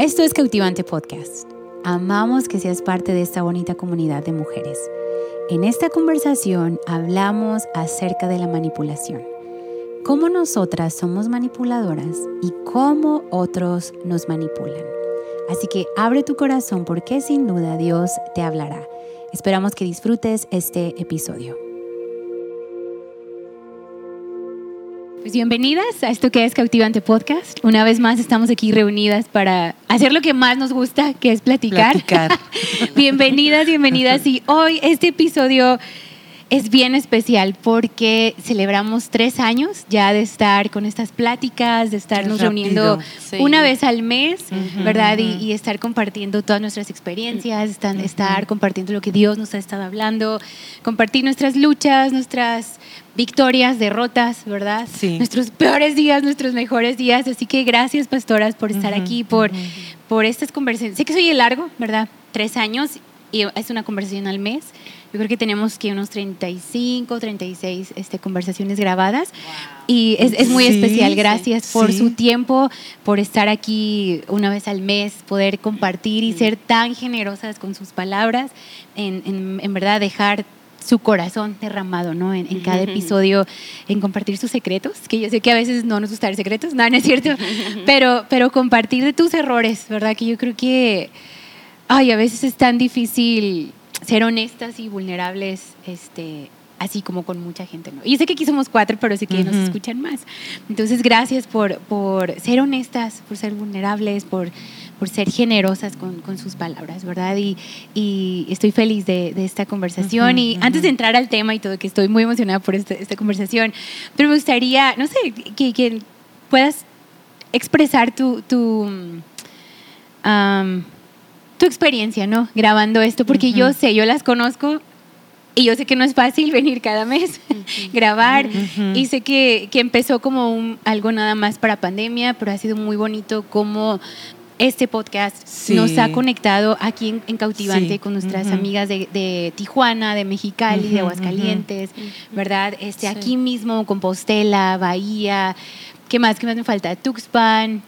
Esto es Cautivante Podcast. Amamos que seas parte de esta bonita comunidad de mujeres. En esta conversación hablamos acerca de la manipulación. Cómo nosotras somos manipuladoras y cómo otros nos manipulan. Así que abre tu corazón porque sin duda Dios te hablará. Esperamos que disfrutes este episodio. Pues bienvenidas a esto que es Cautivante Podcast. Una vez más estamos aquí reunidas para hacer lo que más nos gusta, que es platicar. Platicar. bienvenidas, bienvenidas. Y hoy este episodio es bien especial porque celebramos tres años ya de estar con estas pláticas, de estarnos Rápido, reuniendo sí. una vez al mes, ¿verdad? Y, y estar compartiendo todas nuestras experiencias, estar, estar compartiendo lo que Dios nos ha estado hablando, compartir nuestras luchas, nuestras victorias, derrotas, ¿verdad? Sí. Nuestros peores días, nuestros mejores días. Así que gracias, pastoras, por estar aquí, por, por estas conversaciones. Sé que soy largo, ¿verdad? Tres años y es una conversación al mes. Yo creo que tenemos que unos 35, 36 este, conversaciones grabadas. Y es, es muy Sí, especial. sí, Gracias por sí. su tiempo, por estar aquí una vez al mes, poder compartir y ser tan generosas con sus palabras, en, en, en verdad dejar su corazón derramado, ¿no? En, en cada episodio, en compartir sus secretos, que yo sé que a veces no nos gusta dar secretos, no, no es cierto, pero, pero compartir de tus errores, ¿verdad? Que yo creo que, ay, a veces es tan difícil ser honestas y vulnerables, este, así como con mucha gente, ¿no? Y yo sé que aquí somos cuatro, pero sé que nos escuchan más. Entonces, gracias por, por ser honestas, por ser vulnerables, por, por ser generosas con, con sus palabras, ¿verdad? Y, y estoy feliz de, de esta conversación. Y antes de entrar al tema y todo, que estoy muy emocionada por esta, esta conversación, pero me gustaría, no sé, que, que puedas expresar tu, tu, am, tu experiencia, ¿no? Grabando esto, porque yo sé, yo las conozco y yo sé que no es fácil venir cada mes, grabar. Y sé que, que empezó como un- algo nada más para pandemia, pero ha sido muy bonito como este podcast Sí. nos ha conectado aquí en, en Cautivante Sí. con nuestras amigas de, de Tijuana, de Mexicali, de Aguascalientes, ¿verdad? Este, Sí. Aquí mismo, Compostela, Bahía, ¿qué más? ¿Qué más me falta? Tuxpan.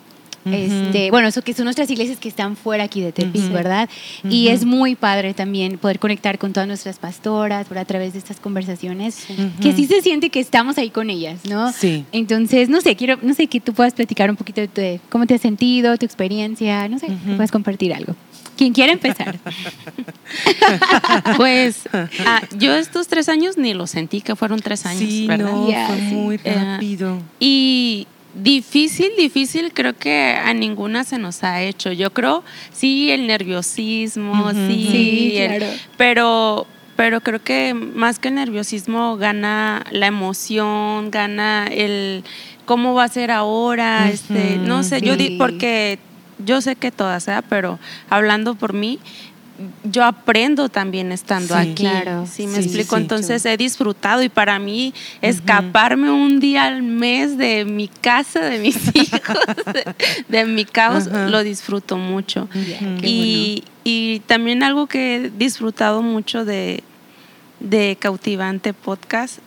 Este, bueno, eso que son nuestras iglesias que están fuera aquí de Tepic. ¿verdad? Y es muy padre también poder conectar con todas nuestras pastoras por a través de estas conversaciones, que sí se siente que estamos ahí con ellas, ¿no? Sí. Entonces, no sé, quiero, no sé, que tú puedas platicar un poquito de cómo te has sentido, tu experiencia, no sé, puedas compartir algo. Quien quiera empezar. Pues ah, yo estos tres años ni lo sentí que fueron tres años, Sí, ¿verdad? no, fue sí. muy Eh, rápido. Y difícil, difícil, creo que a ninguna se nos ha hecho. Yo creo, sí, el nerviosismo, sí, Sí, el- claro. pero, pero creo que más que el nerviosismo gana la emoción, gana el cómo va a ser ahora, este, no sé, yo di, porque yo sé que todas, ¿eh? pero hablando por mí, yo aprendo también estando Sí. aquí. Claro. Sí, me Sí, explico. sí. Entonces he disfrutado y para mí escaparme un día al mes de mi casa, de mis hijos, de, de mi caos, lo disfruto mucho. Y, y también algo que he disfrutado mucho de, de Cautivante Podcast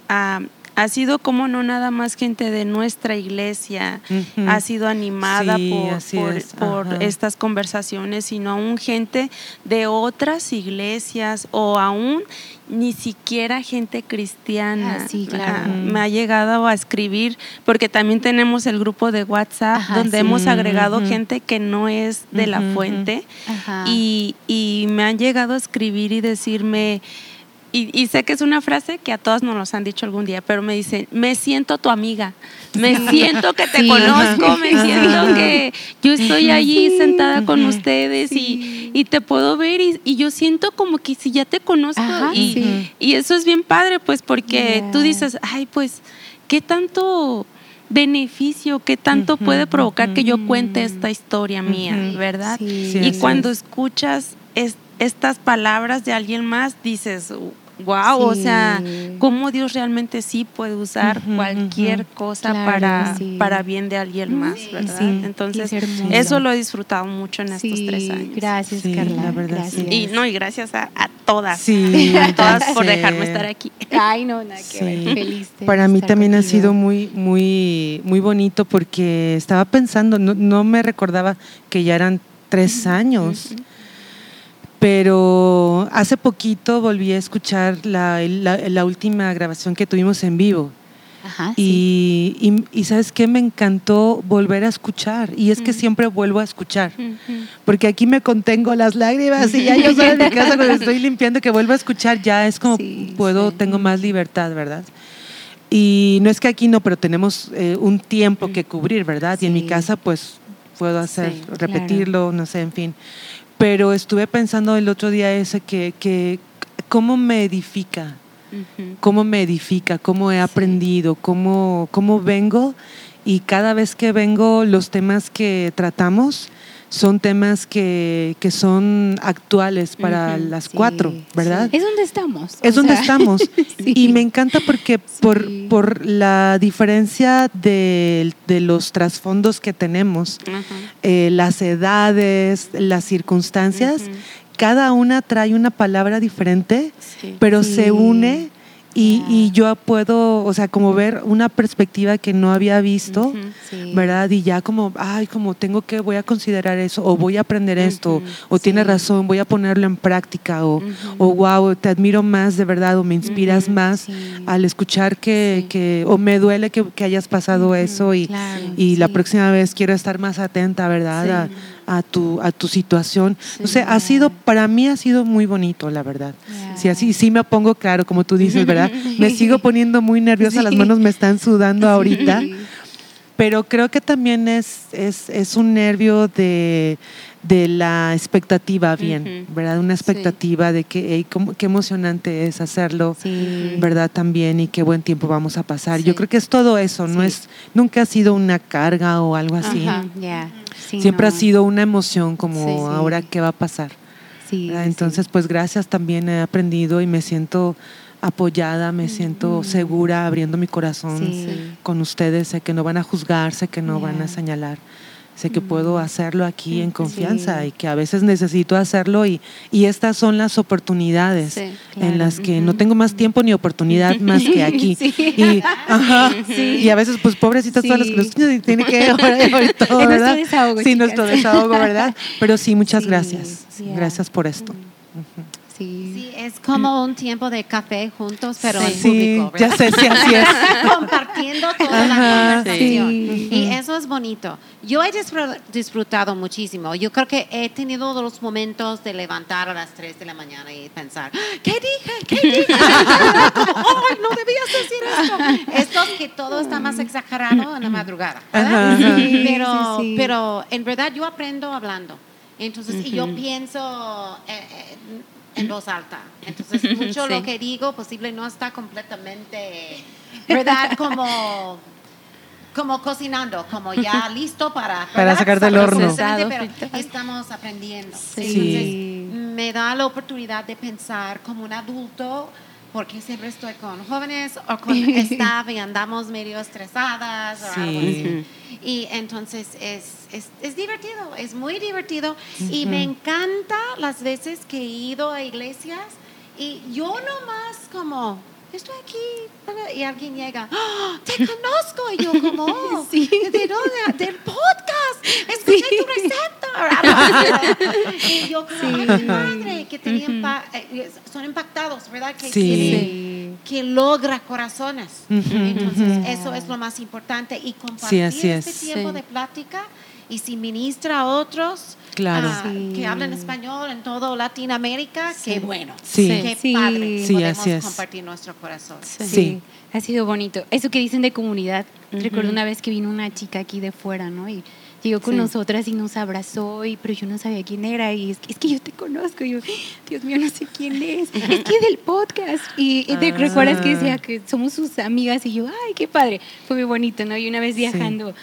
ha sido como no nada más gente de nuestra iglesia ha sido animada Sí, por, así por, es, por ajá. estas conversaciones, sino aún gente de otras iglesias o aún ni siquiera gente cristiana. Ah, sí, claro. Ah, me ha llegado a escribir, porque también tenemos el grupo de WhatsApp Ajá, donde sí. hemos agregado gente que no es de la fuente Ajá. y, y me han llegado a escribir y decirme, y, y sé que es una frase que a todas nos los han dicho algún día, pero me dicen, me siento tu amiga, me siento que te Sí. conozco, me Ajá. siento que yo estoy allí Sí. sentada con ustedes Sí. y, y te puedo ver y, y yo siento como que si ya te conozco Ajá, y, eso es bien padre, pues porque Ya. tú dices, ay, pues, ¿qué tanto beneficio, qué tanto puede provocar que yo cuente esta historia mía, verdad? Y cuando es. escuchas es- estas palabras de alguien más, dices, wow, o sea, cómo Dios realmente sí puede usar cualquier cosa Claro, para, sí. para bien de alguien más, Sí, ¿verdad? sí. Entonces, eso lo he disfrutado mucho en estos tres años. Gracias, Sí, Carla. la verdad, gracias. sí. Y no, y gracias a, a todas. Sí, a todas por dejarme estar aquí. Ay, no, nada que Sí. ver. Feliz. de Para mí también ha sido muy, muy, muy bonito porque estaba pensando, no, no me recordaba que ya eran tres años. Pero hace poquito volví a escuchar la, la, la última grabación que tuvimos en vivo. Ajá, sí. Y, y, y sabes qué, me encantó volver a escuchar. Y es que siempre vuelvo a escuchar. Porque aquí me contengo las lágrimas y ya yo soy en mi casa cuando estoy limpiando que vuelvo a escuchar, ya es como Sí, puedo, sí. tengo más libertad, ¿verdad? Y no es que aquí no, pero tenemos eh, un tiempo que cubrir, ¿verdad? Y en mi casa pues puedo hacer, claro. repetirlo, no sé, en fin. Pero estuve pensando el otro día ese que, que cómo me edifica, cómo me edifica, cómo he aprendido, cómo, cómo vengo. Y cada vez que vengo los temas que tratamos son temas que, que son actuales para las Sí, cuatro, ¿verdad? Es donde estamos. Es donde sea, estamos. sí. Y me encanta porque por, Sí. por la diferencia de, de los trasfondos que tenemos, eh, las edades, las circunstancias, cada una trae una palabra diferente Sí. pero Sí. se une y, y yo puedo, o sea, como ver una perspectiva que no había visto. Sí. ¿verdad? Y ya como, ay, como tengo que, voy a considerar eso, o voy a aprender esto, o tiene sí. razón, voy a ponerlo en práctica, o, o wow, te admiro más de verdad, o me inspiras más sí. al escuchar que, que, o me duele que, que hayas pasado eso y, claro, y la próxima vez quiero estar más atenta, ¿verdad? A, a tu, a tu situación. No Sí. sé, ha sido, para mí ha sido muy bonito, la verdad. Sí, así sí me pongo claro, como tú dices, ¿verdad? Me sigo poniendo muy nerviosa, las manos me están sudando ahorita. Pero creo que también es, es, es un nervio de, de la expectativa bien. ¿verdad? Una expectativa de que, hey, cómo- qué emocionante es hacerlo, Sí. ¿verdad? También y qué buen tiempo vamos a pasar. Yo creo que es todo eso, no es, nunca ha sido una carga o algo así. Siempre no. ha sido una emoción como Sí, sí. ahora qué va a pasar. Sí, ¿verdad? sí. Entonces, pues gracias también he aprendido y me siento apoyada, me siento segura abriendo mi corazón Sí. con ustedes. Sé que no van a juzgar, sé que no van a señalar. Sé que puedo hacerlo aquí en confianza Sí. y que a veces necesito hacerlo y, y estas son las oportunidades Sí, claro. en las que no tengo más tiempo ni oportunidad más que aquí. Sí. Y, ajá, y a veces, pues pobrecitas todas las que nos tienen que orar todo, Es nuestro ¿verdad? desahogo, Sí, chicas. nuestro desahogo, ¿verdad? Pero sí, muchas gracias. Gracias por esto. Sí. Sí, es como un tiempo de café juntos, pero en Sí, público. ya ¿verdad? sé, sí, así es. Compartiendo toda Ajá, la conversación. sí. Y eso es bonito. Yo he disfr- disfrutado muchísimo. Yo creo que he tenido los momentos de levantar a las 3 de la mañana y pensar, ¿qué dije? ¿Qué dije? ¡Ay, no debías decir esto! Estos que todo está más exagerado en la madrugada. ¿verdad? Pero, pero en verdad yo aprendo hablando. Entonces, y yo pienso eh, eh, en voz alta. Entonces, mucho Sí. lo que digo posible no está completamente, ¿verdad? Como, como cocinando, como ya listo para, Para sacar del horno. Pero estamos aprendiendo. Sí. Entonces, me da la oportunidad de pensar como un adulto porque siempre estoy con jóvenes o con staff y andamos medio estresadas o algo Sí. así. Y entonces es, es, es divertido, es muy divertido. Y me encanta las veces que he ido a iglesias y yo nomás como, estoy aquí, y alguien llega, ¡Ah, te conozco, y yo como, "Oh, Sí. ¿de dónde? Del podcast, escuché tu receta. y yo como, "Ay, qué padre, que tenían eh, son impactados, ¿verdad? Que, Sí. que- que logra corazones. Entonces, eso es lo más importante. Y compartir este es. tiempo de plática y si ministra a otros Claro. ah, Sí. que hablan español en todo Latinoamérica, qué bueno. Sí. Qué Sí. padre. Sí, podemos así es. compartir nuestro corazón. Sí. Sí. Ha sido bonito. Eso que dicen de comunidad. Recuerdo una vez que vino una chica aquí de fuera, ¿no? Y llegó con Sí. nosotras y nos abrazó, y, pero yo no sabía quién era. Y es que, es que yo te conozco. Y yo, Dios mío, no sé quién es. es que del podcast. Y, y te Ah. recuerdas que decía que somos sus amigas. Y yo, ay, qué padre. Fue muy bonito, ¿no? Y una vez viajando,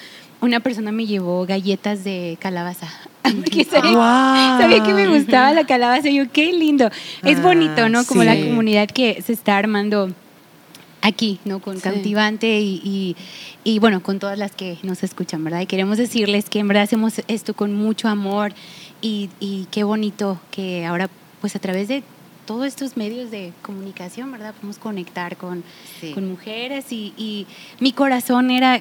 una persona me llevó galletas de calabaza. Porque sabía, Wow. sabía que me gustaba la calabaza. Y yo, qué lindo. Es Ah, bonito, ¿no? Como la sí. comunidad que se está armando aquí, ¿no? Con Sí. Cautivante y, y, y, bueno, con todas las que nos escuchan, ¿verdad? Y queremos decirles que en verdad hacemos esto con mucho amor y, y qué bonito que ahora, pues a través de todos estos medios de comunicación, ¿verdad? Podemos conectar con, Sí. con mujeres y, y mi corazón era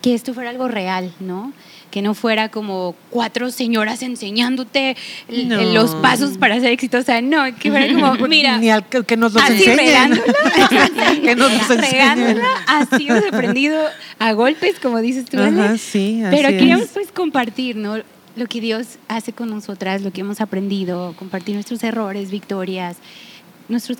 que esto fuera algo real, ¿no? Que no fuera como cuatro señoras enseñándote No. los pasos para ser exitosa, no, que fuera como, mira, Ni al que, que nos los así enseñen. que nos los enseñen. así hemos aprendido a golpes, como dices tú, Ale. Ajá, sí, así Pero es. queríamos pues compartir, ¿no? Lo que Dios hace con nosotras, lo que hemos aprendido, compartir nuestros errores, victorias, nuestros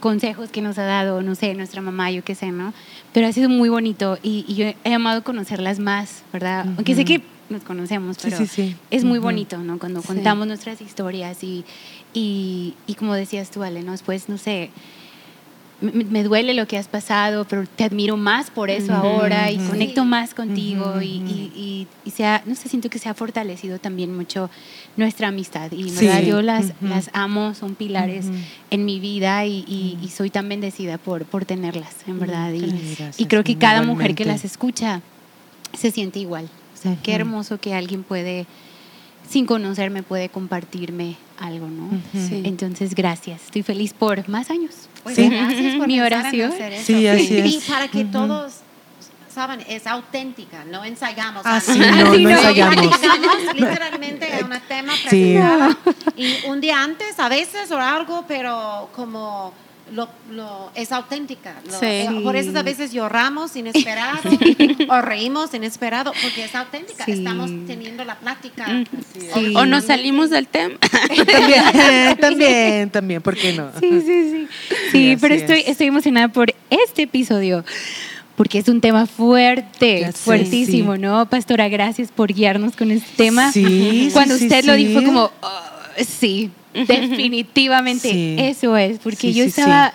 consejos que nos ha dado, no sé, nuestra mamá, yo qué sé, ¿no? Pero ha sido muy bonito y, y yo he amado conocerlas más, ¿verdad? Aunque sé que nos conocemos, Sí, pero sí, sí. es muy Ujú. bonito, ¿no? Cuando Sí. contamos nuestras historias y, y, y como decías tú, Ale, ¿no? Después, no sé, me, me duele lo que has pasado, pero te admiro más por eso ahora y conecto más contigo y, y, y, y se ha- no sé, siento que se ha fortalecido también mucho nuestra amistad y Sí, verdad yo las, las amo, son pilares en mi vida y, y- y soy tan bendecida por, por tenerlas, en verdad. Y, creo que cada mujer que las escucha se siente igual. O sea, qué hermoso que alguien puede, sin conocerme, puede compartirme algo, ¿no? Sí. Entonces, gracias. Estoy feliz por más años. Pues Sí. gracias por Mi en oración. hacer eso. Sí, así Y es. para que Ujú. todos saben, es auténtica, no ensayamos. Ah, antes. sí, no, no no. ensayamos. Literalmente a un tema Sí. Y un día antes, a veces, o algo, pero como lo, lo- es auténtica. Lo- Sí. eh, Por eso a veces lloramos inesperado o reímos inesperado, porque es auténtica. Sí. Estamos teniendo la plática. Sí. O nos salimos del tema. También, también, también, ¿por qué no? Sí, sí, sí. Sí, pero estoy, es. estoy emocionada por este episodio. Porque es un tema fuerte, sé, fuertísimo, sí. ¿no? Pastora, gracias por guiarnos con este tema. Sí, Cuando sí, sí, usted lo dijo, como, "Oh, sí, definitivamente Sí. eso es. Porque Sí, yo sí, estaba,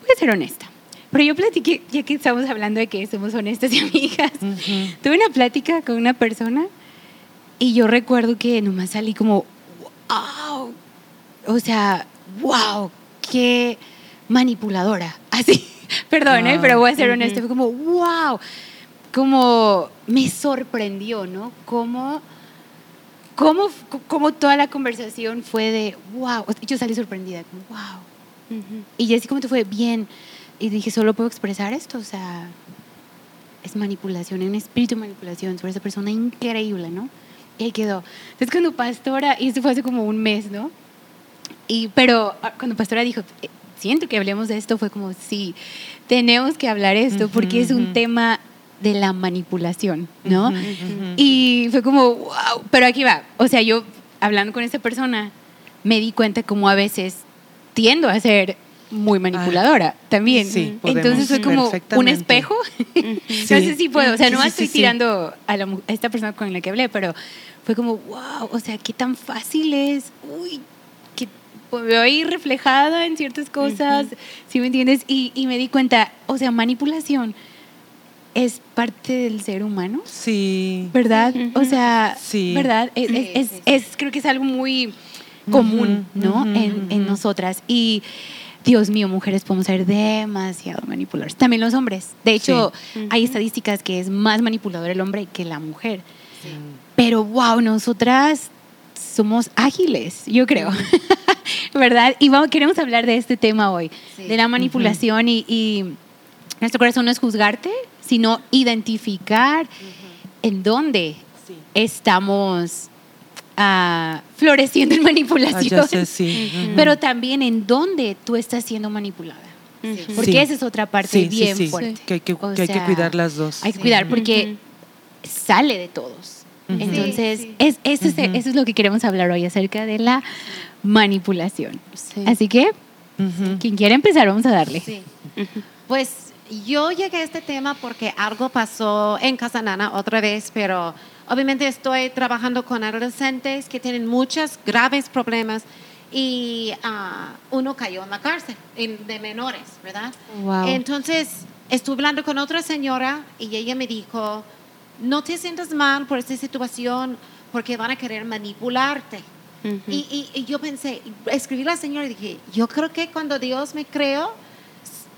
voy a ser honesta, pero yo platiqué, ya que estamos hablando de que somos honestas y amigas, Ujú. tuve una plática con una persona y yo recuerdo que nomás salí como, wow, o sea, wow, qué manipuladora. Así, perdón, ¿eh? Wow. pero voy a ser Ujú. honesta, fue como, wow, como me sorprendió, ¿no? Cómo, cómo, cómo toda la conversación fue de, wow, yo salí sorprendida, como, wow. Ujú. Y Jessy, ¿cómo te fue? Bien. Y dije, solo puedo expresar esto, o sea, es manipulación, un espíritu de manipulación sobre esa persona increíble, ¿no? Y ahí quedó. Entonces cuando Pastora, y esto fue hace como un mes, ¿no? Y, pero ah, cuando Pastora dijo, "Eh, siento que hablemos de esto, fue como, sí, tenemos que hablar esto porque es un ujú. tema de la manipulación, ¿no? Y fue como, wow, pero aquí va. O sea, yo hablando con esa persona, me di cuenta como a veces tiendo a ser muy manipuladora también. sí, podemos Entonces fue como un espejo. No sé si puedo, o sea, no sí, estoy tirando a, la a esta persona con la que hablé, pero fue como, wow, o sea, qué tan fácil es. Uy, que veo ahí reflejada en ciertas cosas, ¿sí me entiendes? Y, y me di cuenta, o sea, manipulación es parte del ser humano. Sí. ¿verdad? O sea, Sí. ¿verdad? Es, Sí, es- es- sí, sí. es- creo que es algo muy común, ¿no? en, en nosotras. Y, Dios mío, mujeres podemos ser demasiado manipuladores. También los hombres. De hecho, Sí. hay estadísticas que es más manipulador el hombre que la mujer. Pero, wow, nosotras somos ágiles, yo creo. ¿Verdad? Y vamos, queremos hablar de este tema hoy, Sí. de la manipulación y, y nuestro corazón no es juzgarte, sino identificar en dónde Sí. estamos ah, floreciendo en Ah, manipulación, sé, sí. Pero también en dónde tú estás siendo manipulada. Porque Sí. esa es otra parte Sí, bien sí, fuerte. Que hay que, O que hay que cuidar las dos. Hay que cuidar porque sale de todos. Entonces, Sí, sí. Es, eso, es, eso es lo que queremos hablar hoy acerca de la manipulación. Sí. Así que, quien quiera empezar, vamos a darle. Pues yo llegué a este tema porque algo pasó en Casa Nana otra vez, pero obviamente estoy trabajando con adolescentes que tienen muchos graves problemas y ah, uno cayó en la cárcel en- de menores, ¿verdad? Wow. Entonces estuve hablando con otra señora y ella me dijo, no te sientas mal por esta situación porque van a querer manipularte. Ujú. Y, y- y yo pensé, escribí a la señora y dije, yo creo que cuando Dios me creó,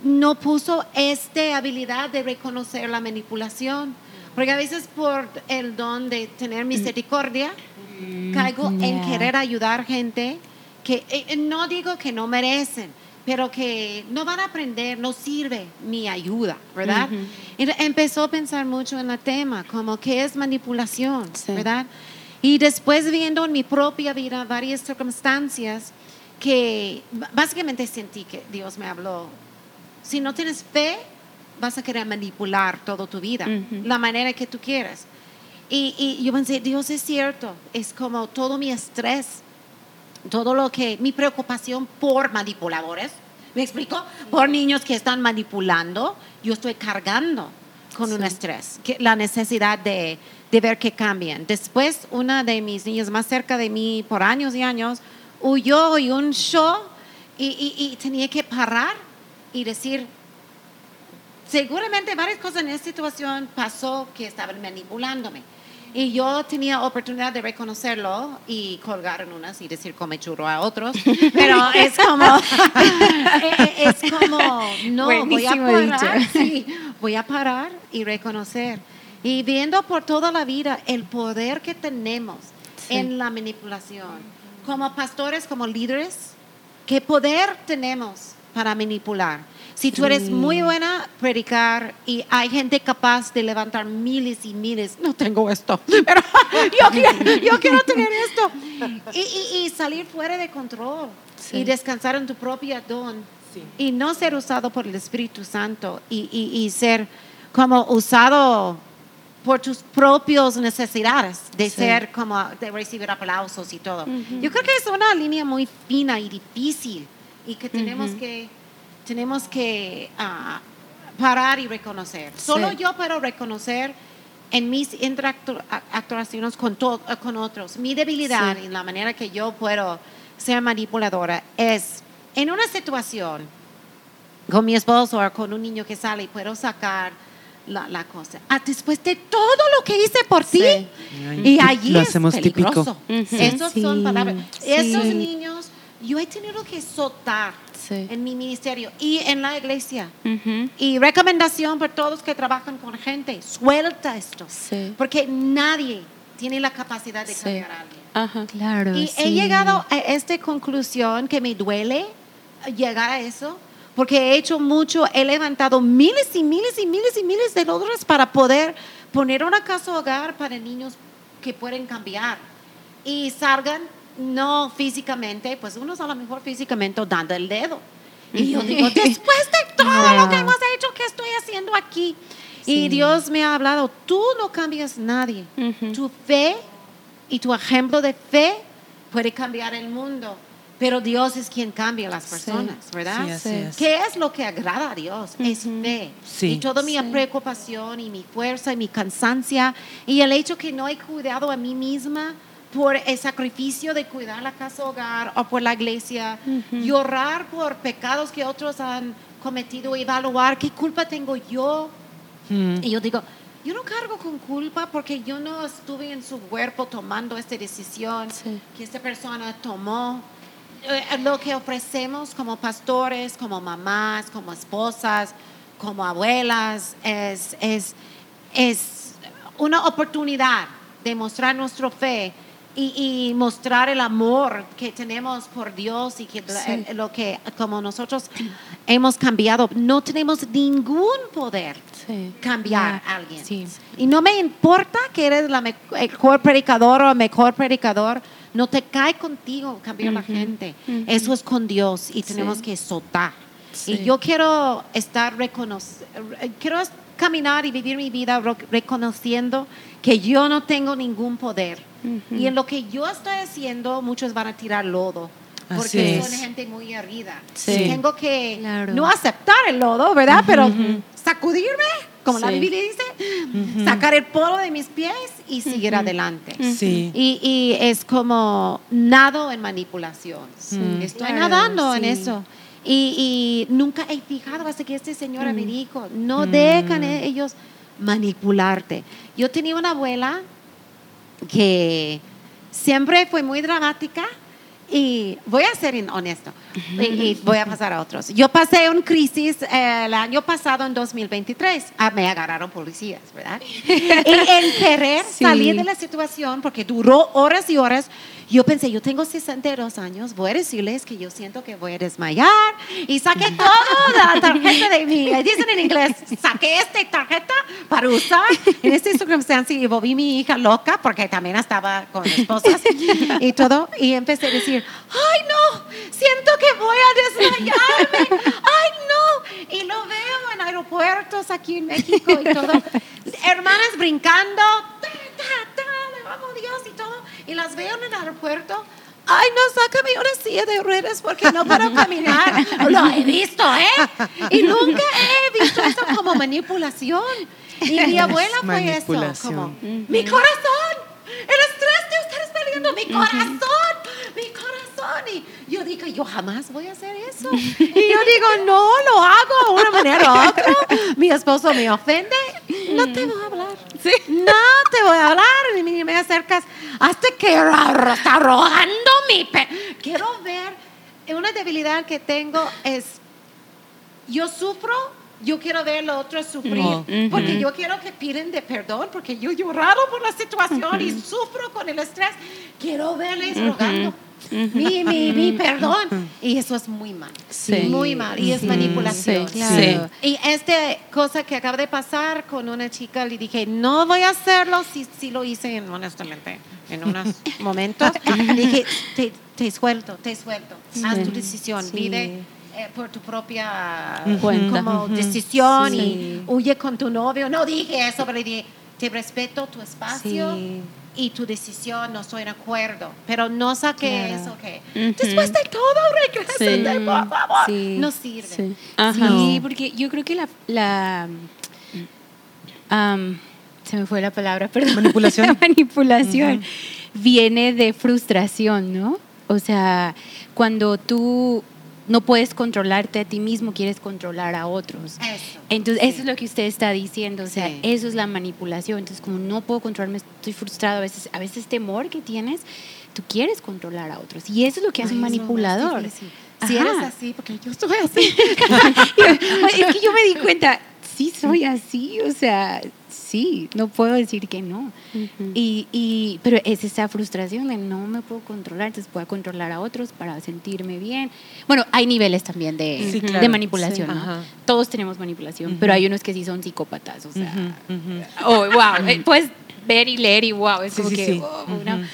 no puso esta habilidad de reconocer la manipulación. Porque a veces por el don de tener misericordia, caigo en querer ayudar gente que eh, eh, no digo que no merecen, pero que no van a aprender, no sirve mi ayuda, ¿verdad? Y empezó a pensar mucho en el tema, como que es manipulación, Sí. ¿verdad? Y después viendo en mi propia vida varias circunstancias que básicamente sentí que Dios me habló. Si no tienes fe, vas a querer manipular toda tu vida, la manera que tú quieras. Y, y yo pensé, Dios es cierto, es como todo mi estrés, todo lo que, mi preocupación por manipuladores, ¿me explico? Por niños que están manipulando, yo estoy cargando con un estrés, que, la necesidad de, de ver que cambien. Después, una de mis niñas más cerca de mí por años y años huyó y un show y, y- y tenía que parar y decir, seguramente varias cosas en esta situación pasó que estaban manipulándome. Y yo tenía oportunidad de reconocerlo y colgar en unas y decir come churro a otros. Pero es como, eh, es como, no, voy a parar, sí, voy a parar y reconocer. Y viendo por toda la vida el poder que tenemos Sí. en la manipulación. Como pastores, como líderes, ¿qué poder tenemos para manipular? Si tú eres muy buena predicar y hay gente capaz de levantar miles y miles, no tengo esto, pero yo quiero, yo quiero tener esto. Y, y- y salir fuera de control Sí. y descansar en tu propio don y no ser usado por el Espíritu Santo y, y- ser como usado por tus propias necesidades de Sí. ser como de recibir aplausos y todo. Yo creo que es una línea muy fina y difícil y que tenemos que tenemos que ah, parar y reconocer. Solo Sí. yo puedo reconocer en mis interactuaciones con, to- con otros mi debilidad Sí. y la manera que yo puedo ser manipuladora es en una situación con mi esposo o con un niño que sale y puedo sacar la, la cosa. Ah, después de todo lo que hice por ti, Sí. y allí Lo es hacemos típico. peligroso. Ujú. Esas son Sí, palabras. sí. Esos niños, yo he tenido que soltar Sí. en mi ministerio y en la iglesia. Ujú. Y recomendación para todos que trabajan con gente, suelta esto. Sí. Porque nadie tiene la capacidad de Sí. cambiar a alguien. Ajá. Claro. Y he llegado a esta conclusión que me duele llegar a eso, porque he hecho mucho, he levantado miles y miles y miles y miles de dólares para poder poner una casa hogar para niños que pueden cambiar y salgan no físicamente, pues unos a lo mejor físicamente dando el dedo. Y yo digo, después de todo lo que hemos hecho, ¿qué estoy haciendo aquí? Y Dios me ha hablado, tú no cambias nadie. Tu fe y tu ejemplo de fe puede cambiar el mundo, pero Dios es quien cambia a las personas, ¿verdad? Sí, es. ¿Qué es lo que agrada a Dios? Es fe. Sí. Y toda mi preocupación y mi fuerza y mi cansancia y el hecho que no he cuidado a mí misma por el sacrificio de cuidar la casa hogar o por la iglesia, llorar por pecados que otros han cometido, evaluar qué culpa tengo yo. Mm. Y yo digo, yo no cargo con culpa porque yo no estuve en su cuerpo tomando esta decisión Sí. que esta persona tomó. Eh, Lo que ofrecemos como pastores, como mamás, como esposas, como abuelas, es, es, es una oportunidad de mostrar nuestra fe y, y mostrar el amor que tenemos por Dios y que Sí. eh, lo que como nosotros hemos cambiado. No tenemos ningún poder Sí. cambiar Ya, a alguien. sí. Y no me importa que eres la mejor predicador o el mejor predicador, no te cae contigo cambiar la gente. ujú. Eso es con Dios y tenemos que soltar. Y yo quiero estar reconoc- eh, quiero caminar y vivir mi vida reconociendo que yo no tengo ningún poder. Ujú. Y en lo que yo estoy haciendo, muchos van a tirar lodo. Así Porque es. son gente muy herida. Sí. Tengo que Claro. no aceptar el lodo, ¿verdad? Pero sacudirme, como la Sí. Biblia dice, sacar el polvo de mis pies y seguir adelante. Sí. Y, y es como nado en manipulación. Mm. Estoy Claro, nadando en eso. Y, y nunca he fijado hasta que este señor me dijo, no dejan ellos manipularte. Yo tenía una abuela que siempre fue muy dramática y voy a ser honesto y, y voy a pasar a otros. Yo pasé una crisis eh, el año pasado, en 2023. Ah, me agarraron policías, ¿verdad? y en querer Sí. salir de la situación, porque duró horas y horas, yo pensé, yo tengo 62 años, voy a decirles que yo siento que voy a desmayar. Y saqué toda la tarjeta de mi, dicen en inglés, saqué esta tarjeta para usar en esta circunstancia y volví mi hija loca porque también estaba con esposas y todo. Y empecé a decir, ay no, siento que voy a desmayarme, ay no. Y lo veo en aeropuertos aquí en México y todo. Hermanas brincando, ta, amo Dios y todo. Y las veo en el aeropuerto. Ay, no, sácame una silla de ruedas porque no puedo caminar. Lo he visto, ¿eh? Y nunca he visto eso como manipulación. Y mi abuela fue eso, como, mi corazón, el estrés de ustedes peleando, mi corazón, mi corazón. Y yo digo, yo jamás voy a hacer eso. Y yo digo, no, lo hago de una manera u otra. Mi esposo me ofende, no te voy a hablar. No te voy a hablar, me acercas hasta que está rogando mi pe. Quiero ver, una debilidad que tengo es, yo sufro, yo quiero ver a otros sufrir, Oh. porque yo quiero que piden de perdón, porque yo he llorado por la situación y sufro con el estrés. Quiero verles rogando. Mi, mi, mi perdón. Y eso es muy mal. Sí. Muy mal. Y es Sí, manipulación. sí, claro. Y esta cosa que acaba de pasar con una chica, le dije, no voy a hacerlo, sí, sí lo hice en- honestamente en unos momentos. Le dije, te, te suelto, te suelto, haz tu decisión, Sí. vive eh, por tu propia Cuenta. como decisión Sí. y huye con tu novio. No dije eso, pero le dije, te respeto tu espacio. Sí. Y tu decisión, no estoy de acuerdo. Pero no saqué Claro. eso que después de todo regresen, Sí. por favor. Sí. No sirve. Sí, Ajá. Sí, porque yo creo que la... la am, se me fue la palabra, perdón. Manipulación. La manipulación viene de frustración, ¿no? O sea, cuando tú no puedes controlarte a ti mismo, quieres controlar a otros. Eso. Entonces, Sí. eso es lo que usted está diciendo, o sea, Sí. eso es la manipulación. Entonces, como no puedo controlarme, estoy frustrado, a veces, a veces temor que tienes, tú quieres controlar a otros. Y eso es lo que hace un Ay, manipulador. Si eres así, porque yo soy así. es que yo me di cuenta, sí soy así, o sea, sí, no puedo decir que no. y, y, pero es esa frustración de no me puedo controlar, entonces puedo controlar a otros para sentirme bien. Bueno, hay niveles también de, Sí, de manipulación, Sí. ¿no? Todos tenemos manipulación, pero hay unos que sí son psicópatas, o sea, oh, wow, eh, puedes ver y leer y wow, es Sí, como que, oh, Ujú.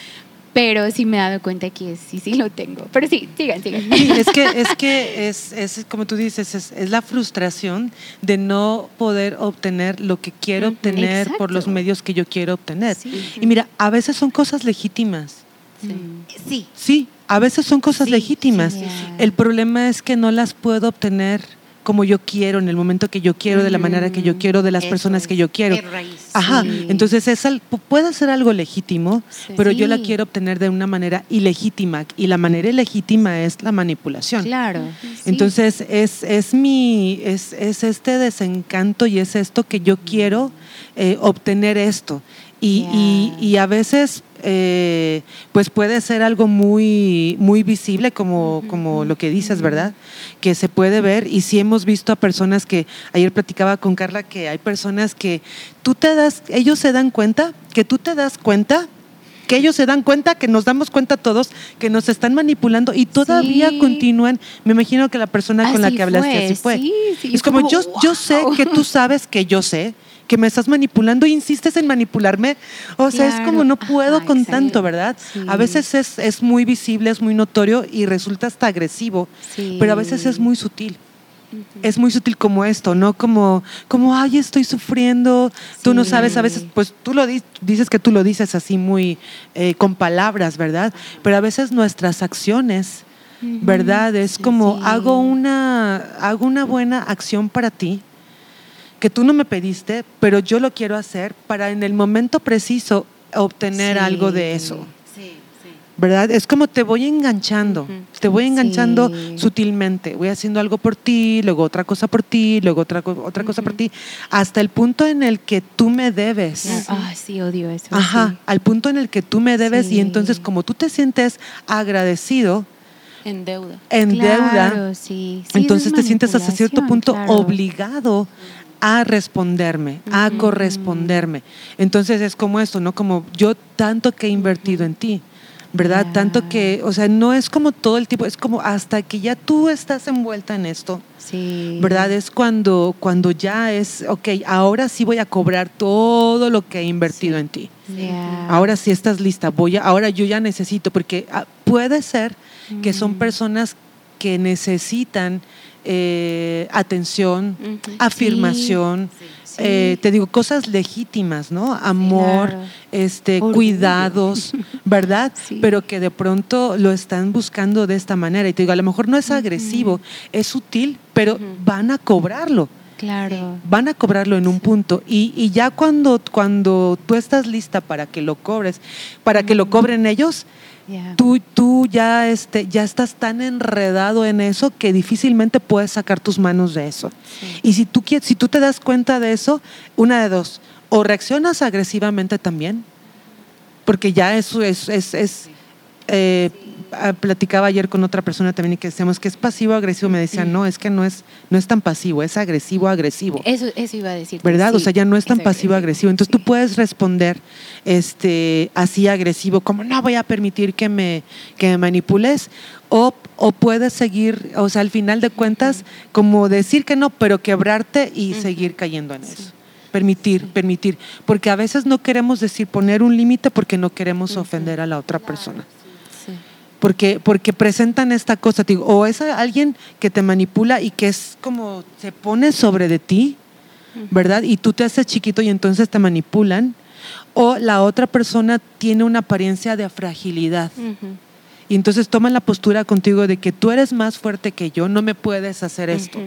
Pero sí me he dado cuenta que sí, sí lo tengo. Pero sí, sigan, sigan. Sí, es que, es, que es, es como tú dices, es, es la frustración de no poder obtener lo que quiero obtener por los medios que yo quiero obtener. Sí. Y mira, a veces son cosas legítimas. Sí. Sí. Sí, a veces son cosas Sí, legítimas. sí. El problema es que no las puedo obtener como yo quiero, en el momento que yo quiero, de la manera que yo quiero, de las personas es, que yo quiero. raíz. Ajá, Sí. entonces es puede ser algo legítimo, Sí. pero yo la quiero obtener de una manera ilegítima y la manera ilegítima es la manipulación. Claro. Entonces es, es mi es, es este desencanto y es esto que yo quiero eh, obtener esto y, y a veces eh, pues puede ser algo muy muy visible como, como lo que dices verdad que se puede ver y sí hemos visto a personas que ayer platicaba con Carla que hay personas que tú te das ellos se dan cuenta que tú te das cuenta que ellos se dan cuenta, que nos damos cuenta todos, que nos están manipulando y todavía Sí. continúan. Me imagino que la persona con la que hablaste fue, así fue. sí, sí, es como, como, yo, yo sé que tú sabes que yo sé que me estás manipulando e insistes en manipularme. O sea, es como no puedo Ajá, con tanto, ¿verdad? Sí. A veces es, es muy visible, es muy notorio y resulta hasta agresivo, Sí. pero a veces es muy sutil es muy sutil como esto, ¿no? Como, como ay, estoy sufriendo. Tú no sabes, a veces, pues tú lo di- dices que tú lo dices así muy eh, con palabras, ¿verdad? Pero a veces nuestras acciones. ¿verdad? Es como sí. hago una, hago una buena acción para ti que tú no me pediste, pero yo lo quiero hacer para en el momento preciso obtener Sí. algo de eso. Sí, sí. ¿verdad? Es como te voy enganchando, Ujú. te voy enganchando sutilmente. Voy haciendo algo por ti, luego otra cosa por ti, luego otra, otra cosa por ti, hasta el punto en el que tú me debes. Ah, sí, odio eso. Ajá, al punto en el que tú me debes y entonces como tú te sientes agradecido, En deuda. en deuda, Claro, sí. Sí, entonces es te sientes hasta cierto punto claro. obligado a responderme, a corresponderme. Entonces es como esto, ¿no? Como yo tanto que he invertido en ti, ¿verdad? Tanto que, o sea, no es como todo el tiempo, es como hasta que ya tú estás envuelta en esto, Sí. ¿verdad? Es cuando, cuando ya es, ok, ahora sí voy a cobrar todo lo que he invertido en ti. Ahora sí estás lista, voy a, ahora yo ya necesito, porque ah, puede ser que son personas que necesitan eh, atención, afirmación, Sí. eh, te digo, cosas legítimas, ¿no? Amor, Claro. este, Orgullo. cuidados, ¿verdad? Sí. Pero que de pronto lo están buscando de esta manera. Y te digo, a lo mejor no es agresivo, es sutil, pero van a cobrarlo Claro. van a cobrarlo en un punto y, y ya cuando, cuando tú estás lista para que lo cobres, para que lo cobren ellos, Ya. tú, tú ya, este, ya estás tan enredado en eso que difícilmente puedes sacar tus manos de eso. Sí. Y si tú, si tú te das cuenta de eso, una de dos, o reaccionas agresivamente también, porque ya eso es... es, es, eh, platicaba ayer con otra persona también y que decíamos que es pasivo agresivo me decían no es que no es no es tan pasivo es agresivo agresivo Eso, eso iba a decir. ¿verdad? o sea, ya no es tan pasivo agresivo. Entonces sí. tú puedes responder este así agresivo, como no voy a permitir que me, que me manipules, o, o puedes seguir, o sea, al final de cuentas, como decir que no, pero quebrarte y seguir cayendo en eso. Permitir, permitir. Porque a veces no queremos decir poner un límite porque no queremos ofender a la otra persona. Porque, porque presentan esta cosa, digo, o es alguien que te manipula y que es como se pone sobre de ti, ¿verdad? Y tú te haces chiquito y entonces te manipulan, o la otra persona tiene una apariencia de fragilidad. Y entonces toman la postura contigo de que tú eres más fuerte que yo, no me puedes hacer esto.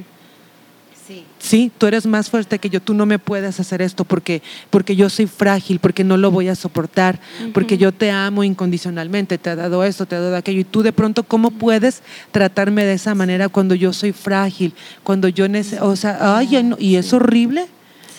Sí. Sí, tú eres más fuerte que yo, tú no me puedes hacer esto porque, porque yo soy frágil, porque no lo voy a soportar, porque yo te amo incondicionalmente, te he dado esto, te he dado aquello, y tú de pronto, ¿cómo puedes tratarme de esa manera cuando yo soy frágil? Cuando yo necesito, o sea, ay, ay, no, y es horrible.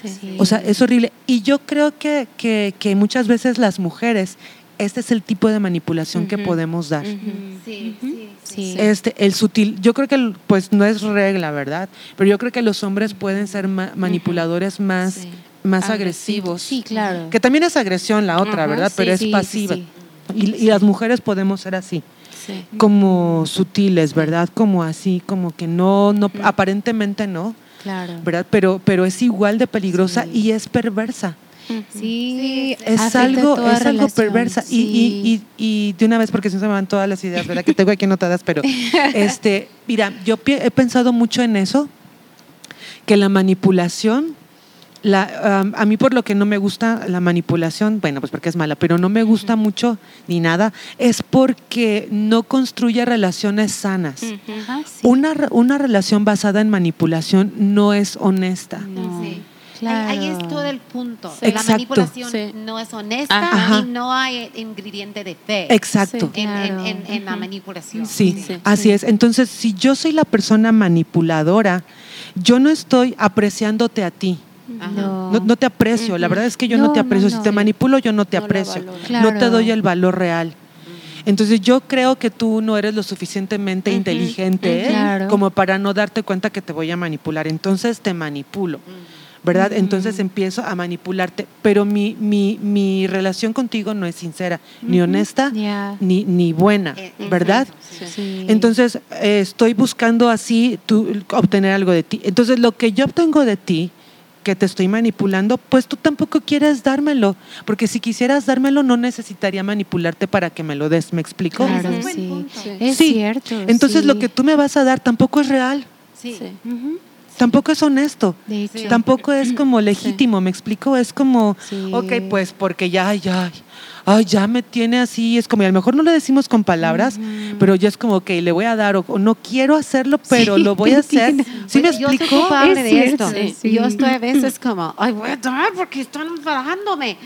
Sí. O sea, es horrible. Y yo creo que, que, que muchas veces las mujeres, este es el tipo de manipulación que podemos dar. Sí, sí, Sí. Este, el sutil, yo creo que el- pues no es regla, ¿verdad? Pero yo creo que los hombres pueden ser ma- manipuladores más, Sí. más Agresivos. agresivos. Sí, claro. Que también es agresión la otra, ¿verdad? sí, Pero es pasiva. sí. Y, y las mujeres podemos ser así, Sí. como sutiles, ¿verdad? Como así, como que no, no, aparentemente no, Claro. ¿verdad? Pero, pero es igual de peligrosa Sí. y es perversa. Sí, Es algo, es algo perversa. Y, sí. y, y, y de una vez, porque si no se me van todas las ideas, ¿verdad? Que tengo aquí anotadas, pero este, mira, yo he pensado mucho en eso, que la manipulación, la, a mí por lo que no me gusta la manipulación, bueno, pues porque es mala, pero no me gusta mucho ni nada, es porque no construye relaciones sanas. Ujú. Ajá, sí. Una, una relación basada en manipulación no es honesta. No. Sí. Claro. Ahí, ahí es todo el punto. Sí. La Exacto. manipulación Sí. no es honesta Ajá. y no hay ingrediente de fe Exacto. Sí. en, en- Claro. en- en la manipulación. Sí, Sí. así es. Entonces, si yo soy la persona manipuladora, yo no estoy apreciándote a ti. No. No, no te aprecio. La verdad es que yo no, No, te aprecio. no. Si te manipulo, yo no te aprecio. Claro. No te doy el valor real. Entonces yo creo que tú no eres lo suficientemente inteligente. Claro. como para no darte cuenta que te voy a manipular. Entonces te manipulo. ¿Verdad? Entonces empiezo a manipularte. Pero mi, mi, mi relación contigo no es sincera, ni honesta, ni, ni buena. Eh, ¿Verdad? sí. Entonces, eh, estoy buscando así tú, obtener algo de ti. Entonces, lo que yo obtengo de ti, que te estoy manipulando, pues tú tampoco quieres dármelo. Porque si quisieras dármelo, no necesitaría manipularte para que me lo des. ¿Me explico? Claro, es sí. Es Sí. cierto. Entonces, sí. lo que tú me vas a dar tampoco es real. Sí. Tampoco es honesto. De hecho. Sí. Tampoco es como legítimo, ¿me explico? Es como, Sí. ok, pues porque ya, ay, ay, ya me tiene así, es como, y a lo mejor no lo decimos con palabras, pero ya es como, ok, le voy a dar, o, o no quiero hacerlo, pero lo voy a hacer. ¿Sí me Oye, Yo soy explico? culpable Es de cierto, esto. sí. Yo estoy a veces como, ay, voy a dar porque están embarándome.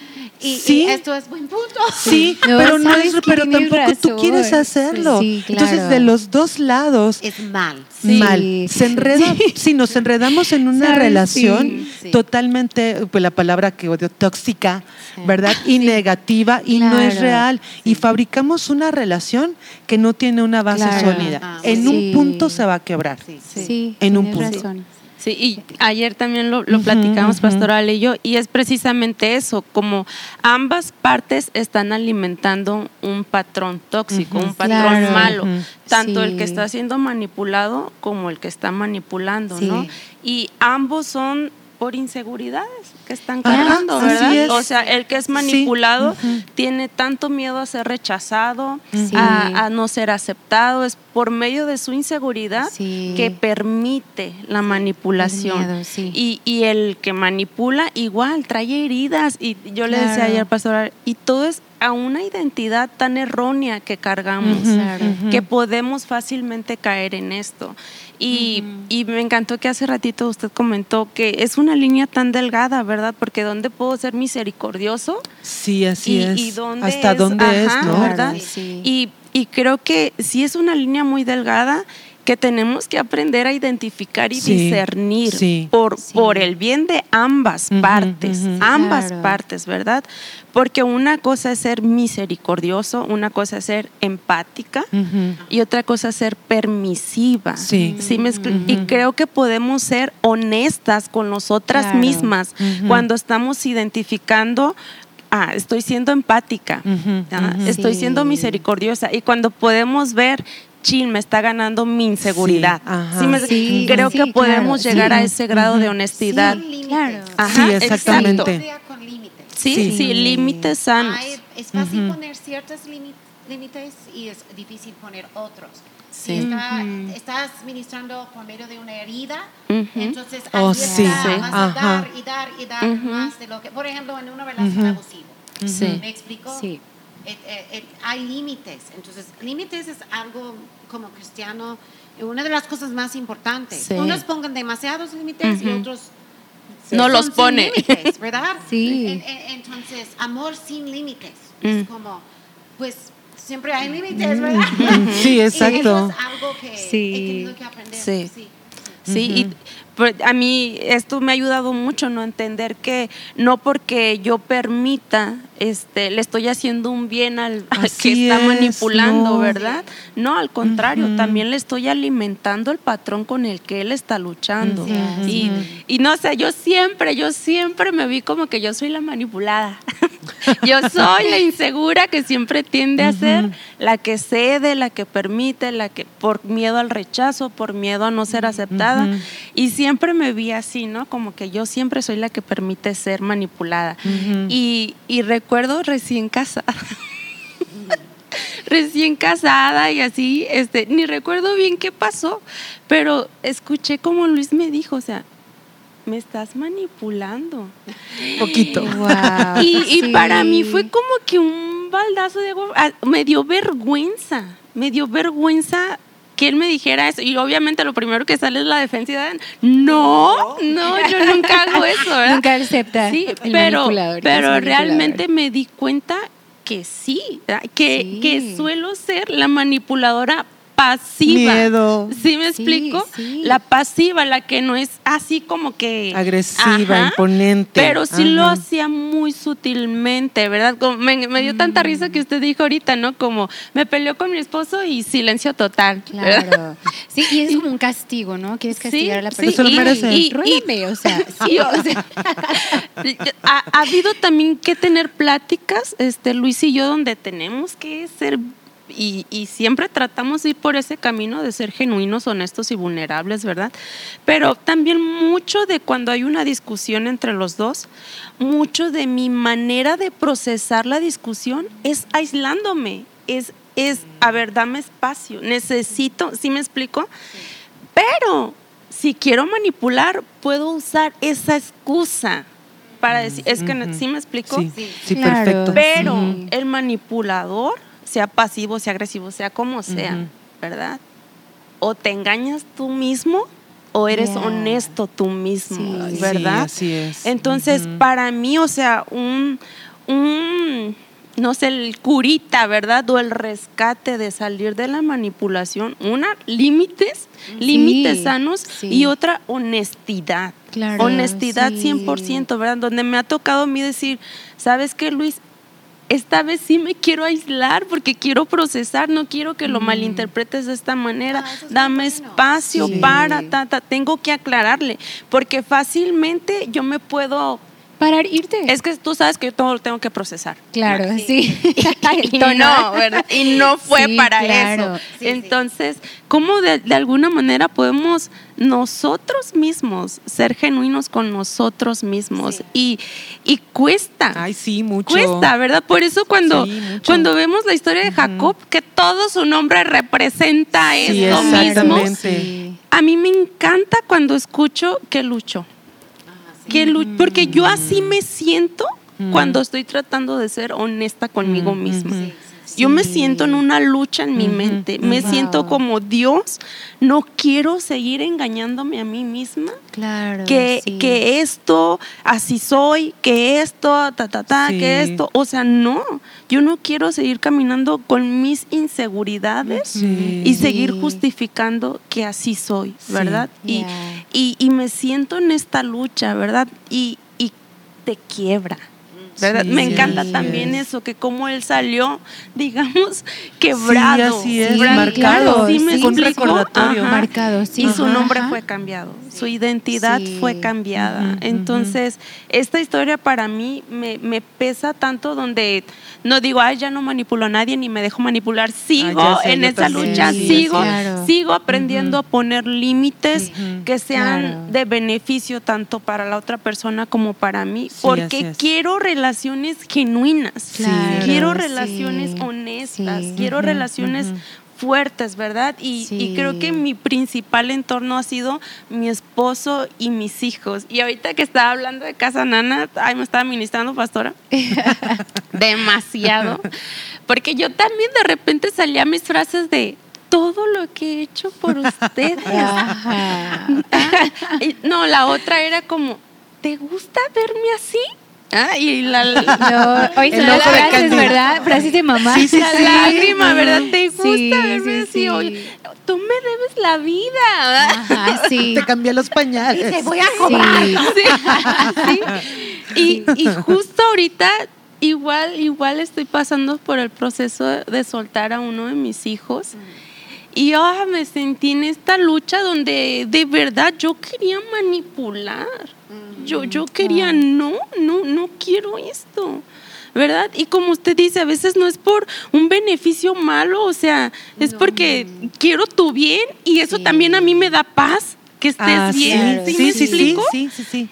Y, y Sí. esto es buen punto. Sí, No, pero no es, pero tampoco tú quieres hacerlo. Sí, Entonces, claro. de los dos lados, Es mal. Sí. mal. Se enreda, si nos enredamos en una ¿Sabes? relación Sí, sí. totalmente, pues la palabra que odio, tóxica, Sí. ¿verdad? Y negativa y no es real. Y fabricamos una relación que no tiene una base Claro. sólida. Ah, en sí. un punto se va a quebrar. Sí, sí. Sí, En un tienes punto. razón. Sí, y ayer también lo, platicamos. Pastoral y yo, y es precisamente eso, como ambas partes están alimentando un patrón tóxico, un patrón Claro. malo, tanto el que está siendo manipulado como el que está manipulando, Sí. ¿no? Y ambos son por inseguridades que están cargando, ¿verdad? es. O sea, el que es Sí. manipulado tiene tanto miedo a ser rechazado, Sí. a, a no ser aceptado, es por medio de su inseguridad Sí. que permite la manipulación. El miedo, sí. y, y el que manipula igual trae heridas. Y yo le decía ayer, pastor, y todo es a una identidad tan errónea que cargamos. Claro. que podemos fácilmente caer en esto. Y, y me encantó que hace ratito usted comentó que es una línea tan delgada, ¿verdad? Porque ¿dónde puedo ser misericordioso? Sí, así y, es. y dónde Hasta es- dónde ajá, es, ¿no? ¿verdad? Claro, sí. Y, y creo que sí es una línea muy delgada que tenemos que aprender a identificar y Sí, discernir sí. por, Sí. por el bien de ambas partes, ambas Claro. partes, ¿verdad? Porque una cosa es ser misericordioso, una cosa es ser empática y otra cosa es ser permisiva. Sí. me Y creo que podemos ser honestas con nosotras Claro. mismas cuando estamos identificando, ah, estoy siendo empática, ah, estoy Sí. siendo misericordiosa y cuando podemos ver, chin, me está ganando mi inseguridad. Sí, ajá. Sí me- Sí, creo sí, que podemos claro, llegar sí. a ese grado de honestidad. Claro. Ajá, Sí, exactamente. exacto. Con límites. Sí, Sí. sí, límites sanos. Hay- es fácil Ujú. poner ciertos límites y es difícil poner otros. Sí. Si está- Ujú. estás ministrando por medio de una herida, Ujú. entonces Oh, ahí sí, está, sí. vas a Ajá. dar y dar y dar más de lo que, por ejemplo, en una relación abusiva. Sí. ¿Me explico? Sí. Eh, eh, eh, hay límites. Entonces, límites es algo como cristiano, una de las cosas más importantes. Sí. Unos pongan demasiados límites y otros No los pone. ¿verdad? Sí. En- en- entonces, amor sin límites. Mm. Es como, pues, siempre hay límites, ¿verdad? Sí, Y exacto. eso es algo que Sí. he tenido que aprender. Sí. sí. Sí, y a mí esto me ha ayudado mucho, ¿no? Entender que no porque yo permita, este, le estoy haciendo un bien al, al que está es, manipulando, no. ¿verdad? No, al contrario, también le estoy alimentando el patrón con el que él está luchando. Y, y no sé, yo siempre, yo siempre me vi como que yo soy la manipulada. yo soy la insegura que siempre tiende a ser la que cede, la que permite, la que por miedo al rechazo, por miedo a no ser aceptada. Y siempre me vi así, ¿no? Como que yo siempre soy la que permite ser manipulada. Y, y recuerdo recién casada. recién casada y así, este, ni recuerdo bien qué pasó, pero escuché como Luis me dijo, o sea, me estás manipulando. Poquito. Wow, Y, y para mí fue como que un baldazo de agua, ah, me dio vergüenza, me dio vergüenza que él me dijera eso. Y obviamente lo primero que sale es la defensa. de, No, no, yo nunca hago eso, ¿verdad? Nunca acepta Sí, el pero, realmente me di cuenta que sí, que, Sí. que suelo ser la manipuladora pasiva. Miedo. ¿Sí me Sí, explico? sí. La pasiva, la que no es así como que... Agresiva, Ajá, imponente. Pero sí lo hacía muy sutilmente, ¿verdad? Como me, me dio tanta risa que usted dijo ahorita, ¿no? Como me peleó con mi esposo y silencio total. ¿verdad? Claro. Sí, y es como un castigo, ¿no? Quieres Sí, castigar a la sí, persona. Se lo y- merece. y- Ruégame, o sea, sí, Sí, o sea, ha, ha habido también que tener pláticas, este Luis y yo, donde tenemos que ser y, y siempre tratamos de ir por ese camino de ser genuinos, honestos y vulnerables, ¿verdad? Pero también mucho de cuando hay una discusión entre los dos, mucho de mi manera de procesar la discusión es aislándome, es, es a ver, dame espacio, necesito, ¿sí me explico? Pero si quiero manipular, puedo usar esa excusa para decir, es que sí me explico. Sí, Sí. sí, Claro. perfecto. Pero el manipulador, sea pasivo, sea agresivo, sea como sea. ¿verdad? O te engañas tú mismo o eres Yeah. honesto tú mismo, Sí. ¿verdad? Sí, así es. Entonces, para mí, o sea, un, un, no sé, el curita, ¿verdad? O el rescate de salir de la manipulación. Una, límites, límites sanos sí. y otra, honestidad. Claro, honestidad sí. 100%, ¿verdad? Donde me ha tocado a mí decir, ¿sabes qué, Luis? Esta vez sí me quiero aislar porque quiero procesar, no quiero que lo malinterpretes de esta manera. Ah, es Dame bueno. espacio Sí. para, ta, ta, tengo que aclararle, porque fácilmente yo me puedo Parar, irte. es que tú sabes que yo todo lo tengo que procesar. claro, sí. Y no, ¿verdad? Y no fue Sí, para claro. eso. Sí. Entonces, ¿cómo de, de alguna manera podemos nosotros mismos ser genuinos con nosotros mismos? Sí. Y, y cuesta. Ay, sí, mucho. Cuesta, ¿verdad? Por eso cuando, cuando vemos la historia de Jacob, que todo su nombre representa Sí, esto mismo, a mí me encanta cuando escucho que luchó. Que porque yo así me siento Mm. cuando estoy tratando de ser honesta conmigo misma. sí, Yo me siento en una lucha en mi mente. Me siento como Dios. No quiero seguir engañándome a mí misma. Claro. Que, sí. que esto, así soy, que esto, ta, ta, ta, Sí. que esto. O sea, no. Yo no quiero seguir caminando con mis inseguridades Sí. y seguir justificando que así soy. ¿verdad? Y, y, y me siento en esta lucha, ¿verdad? Y, y te quiebra. ¿Verdad? Sí, me encanta también es. eso, que como él salió, digamos, quebrado. Sí, así es, marcado, ¿Sí me recordatorio. Ajá. Marcado, sí. Y su Ajá, nombre ajá. fue cambiado, su identidad Sí. fue cambiada. Entonces, esta historia para mí me, me pesa tanto donde no digo, ay, ya no manipulo a nadie ni me dejo manipular. Sigo Ah, sé, en esa también, lucha, sí, sigo, claro. sigo aprendiendo a poner límites que sean Claro. de beneficio tanto para la otra persona como para mí, porque quiero relaciones genuinas. Claro, quiero sí. relaciones honestas, Sí. quiero relaciones fuertes, ¿verdad? Y, Sí. y creo que mi principal entorno ha sido mi esposo y mis hijos. Y ahorita que estaba hablando de Casa Nana, ay, me estaba ministrando, pastora. Demasiado. Porque yo también de repente salía mis frases de todo lo que he hecho por ustedes. Ajá. No, la otra era como, ¿te gusta verme así? Ah, y la, No, hoy son El las ojo de frases. ¿verdad? Frases de mamá. Sí, sí, la sí. lágrima, ¿verdad? ¿Te gusta Sí, verme sí, así? sí. Oye, tú me debes la vida. Ajá, sí. Te cambié los pañales. Te voy a cobrar. Sí. Sí. Y, y justo ahorita, igual, igual estoy pasando por el proceso de soltar a uno de mis hijos. Y ah, me sentí en esta lucha donde de verdad yo quería manipular. Yo, yo quería, no, no, no quiero esto. ¿Verdad? Y como usted dice, a veces no es por un beneficio malo, o sea, es porque quiero tu bien y eso Sí. también a mí me da paz, que estés Ah, bien. sí, ¿Sí, sí, me sí, sí, explico? sí, sí, sí.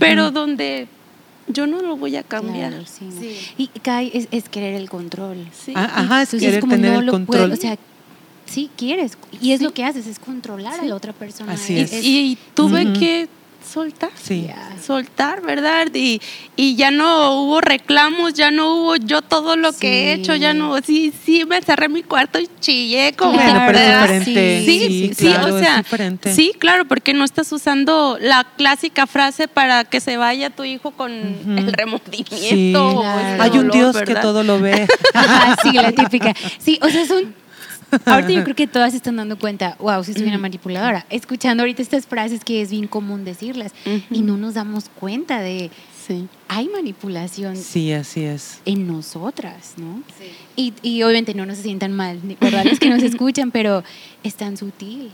Pero donde yo no lo voy a cambiar. Claro, sí. Sí. Y Kai es, es querer el control. Sí. Ah, Ajá, es querer como tener no el lo control. puedo, o sea, sí quieres. Y es lo que haces, es controlar a la otra persona. Así y, es. y tuve Ujú. que soltar. sí. Soltar, ¿verdad? Y, y ya no hubo reclamos, ya no hubo yo todo lo que he hecho, ya no, sí, sí, me cerré en mi cuarto y chillé como... Bueno, pero es Claro, diferente. Sí, Sí, sí, claro, o sea, sí, claro, porque no estás usando la clásica frase para que se vaya tu hijo con el remordimiento. Claro. Hay un dolor, Dios que todo lo ve. Sí, la típica. Sí, o sea, son. Ahorita yo creo que todas se están dando cuenta, wow, sí soy una manipuladora. Escuchando ahorita estas frases que es bien común decirlas y no nos damos cuenta de. Sí. Hay manipulación Sí, así es. en nosotras, ¿no? Sí. Y, y obviamente no nos sientan mal, ni- ¿verdad? Los que nos escuchan, pero es tan sutil.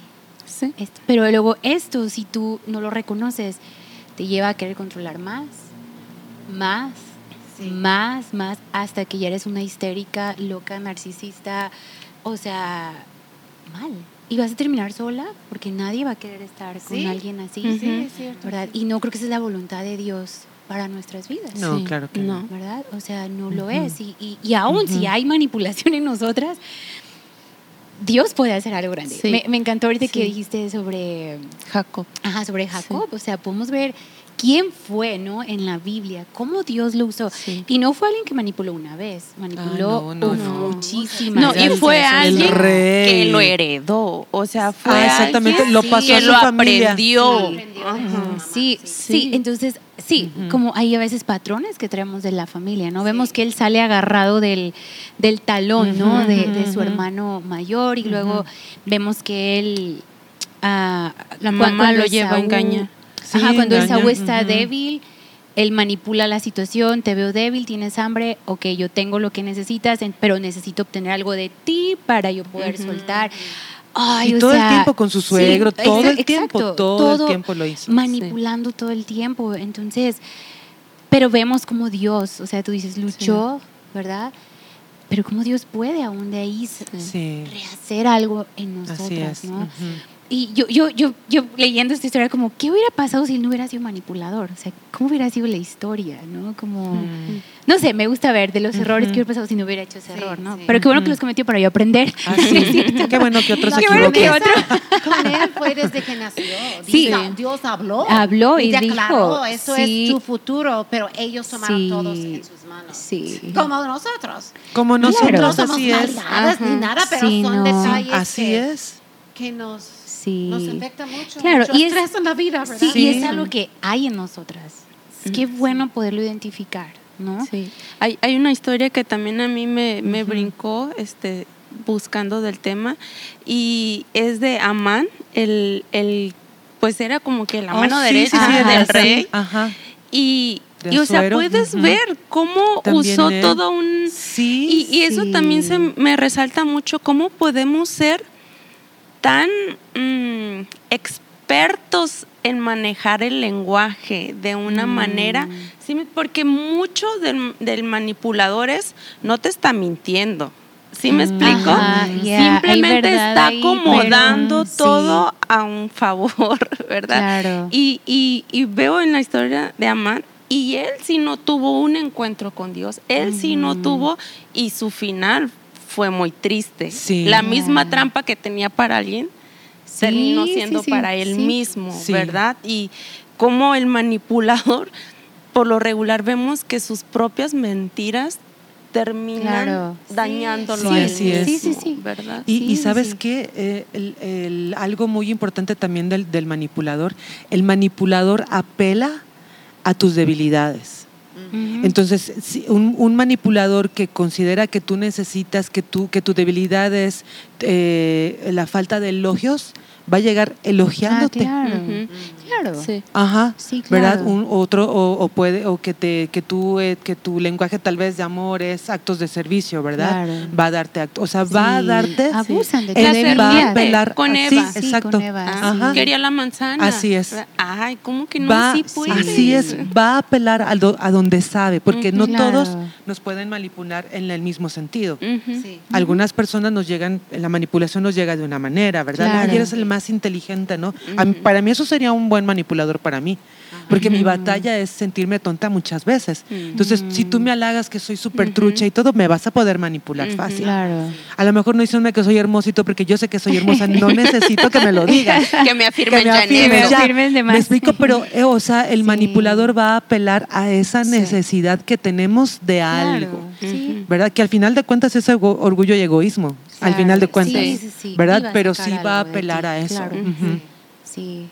Sí. Pero luego esto, si tú no lo reconoces, te lleva a querer controlar más, más, Sí. más, más, hasta que ya eres una histérica, loca, narcisista, o sea, mal. Y vas a terminar sola porque nadie va a querer estar con Sí. alguien así. Sí, es cierto. ¿verdad? Y no creo que esa es la voluntad de Dios para nuestras vidas. No, Sí, claro que no. no. ¿verdad? O sea, no lo es. Y, y, y aún si hay manipulación en nosotras, Dios puede hacer algo grande. Sí. Me, me encantó ahorita que dijiste sobre, Jacob. ajá, sobre Jacob. O sea, podemos ver quién fue, ¿no? En la Biblia, cómo Dios lo usó. Sí. Y no fue alguien que manipuló una vez, manipuló Ah, no, no, muchísimas No, y fue alguien que lo heredó. O sea, fue Ah, exactamente, alguien lo pasó que a su lo familia. aprendió. Sí, aprendió. Ajá. mamá, Sí, sí, Sí. entonces, sí, como hay a veces patrones que traemos de la familia, ¿no? Vemos que él sale agarrado del, del talón, ¿no? De, su hermano mayor y luego vemos que él... ah, La mamá lo lleva a engañar. Sí, Ajá, cuando engaña, Esaú está débil, él manipula la situación, te veo débil, tienes hambre, ok, yo tengo lo que necesitas, pero necesito obtener algo de ti para yo poder soltar. Ay, y o todo el tiempo con su sí, suegro, todo el tiempo, exacto, todo, el tiempo lo hizo. manipulando todo el tiempo. Entonces, pero vemos como Dios, o sea, tú dices, luchó, ¿verdad? Pero como Dios puede aún de ahí rehacer algo en nosotras, así es. ¿no? Y yo, yo, yo, yo leyendo esta historia, como, ¿qué hubiera pasado si él no hubiera sido manipulador? O sea, ¿cómo hubiera sido la historia, no? Como, Mm. no sé, me gusta ver de los errores que hubiera pasado si no hubiera hecho ese Sí, error, ¿no? sí. Pero qué bueno que los cometió para yo aprender. Ah, sí. Qué bueno que otros se Qué bueno que otro- Con él fue desde que nació. Sí. Dios, habló. Habló y declaró, dijo, eso sí. es tu futuro, pero ellos tomaron Sí. todos en sus manos. Sí. Como nosotros. Como Claro. nosotros, No somos así es. ni nada, pero Sí, son no. detalles Así que, es. que nos, Sí. nos afecta mucho. Claro, mucho y es- estrés en la vida, ¿verdad? Sí, y Sí. es algo que hay en nosotras. Qué bueno poderlo identificar, ¿no? Sí. Hay, hay una historia que también a mí me, me brincó este, buscando del tema y es de Amán, el, el, pues era como que la Oh, mano sí, derecha sí, sí, Ajá, del sí. rey. Ajá. Y, y, o sea, puedes ujú. ver cómo También usó él. todo un... Sí. Y, y eso sí. también se me resalta mucho, cómo podemos ser tan mm, expertos en manejar el lenguaje de una Mm. manera, sí, porque mucho del, del manipulador es, no te está mintiendo. ¿Sí me Mm. explico? Ajá, yeah, hay Simplemente está ahí, acomodando sí. todo a un favor, ¿verdad? Claro. Y, y, y veo en la historia de Amán, y él sí no tuvo un encuentro con Dios, él sí no tuvo, y su final fue muy triste. Sí. La misma trampa que tenía para alguien Sí, terminó siendo sí, para él mismo. ¿verdad? Y como el manipulador, por lo regular vemos que sus propias mentiras terminan Claro. dañándolo Sí, a él así es. mismo, Sí, sí, sí. ¿verdad? Y, Sí, y sí, sabes sí. qué, Eh, el- el- algo muy importante también del, del manipulador, el manipulador apela a tus debilidades. Entonces, si un, un manipulador que considera que tú necesitas, que, tú, que tu debilidad es eh, la falta de elogios, va a llegar elogiándote. Ah, claro. Sí. Ajá, Sí, ¿verdad? claro. Un otro o, o puede o que te que tú eh, que tu lenguaje tal vez de amor es actos de servicio, ¿verdad? Claro. Va a darte actos, o sea, va a darte Abusan de debilidad. va a apelar con sí, Eva. Sí, exacto. con Eva, Ah, Ajá. Quería la manzana. Así es. Ay, ¿cómo que no? va, sí así es, va a apelar a, do- a donde sabe, porque no todos nos pueden manipular en el mismo sentido. Sí. Algunas personas nos llegan, la manipulación nos llega de una manera, ¿verdad? Claro. Ay, eres el más inteligente, ¿no? A mí- para mí eso sería un buen manipulador para mí, porque mi batalla es sentirme tonta muchas veces. Entonces, si tú me halagas que soy súper trucha y todo, me vas a poder manipular fácil. Claro. A lo mejor no diciéndome que soy hermosito porque yo sé que soy hermosa, no necesito que me lo digas. Que me afirmen Que me ya. afirmen de Me más. explico, pero, eh, o sea, el Sí. manipulador va a apelar a esa Sí. necesidad que tenemos de algo. Claro. ¿Verdad? Que al final de cuentas es orgullo y egoísmo. Al final de cuentas. Sí, sí, sí. ¿Verdad? Pero sí va a apelar a eso. claro. Sí,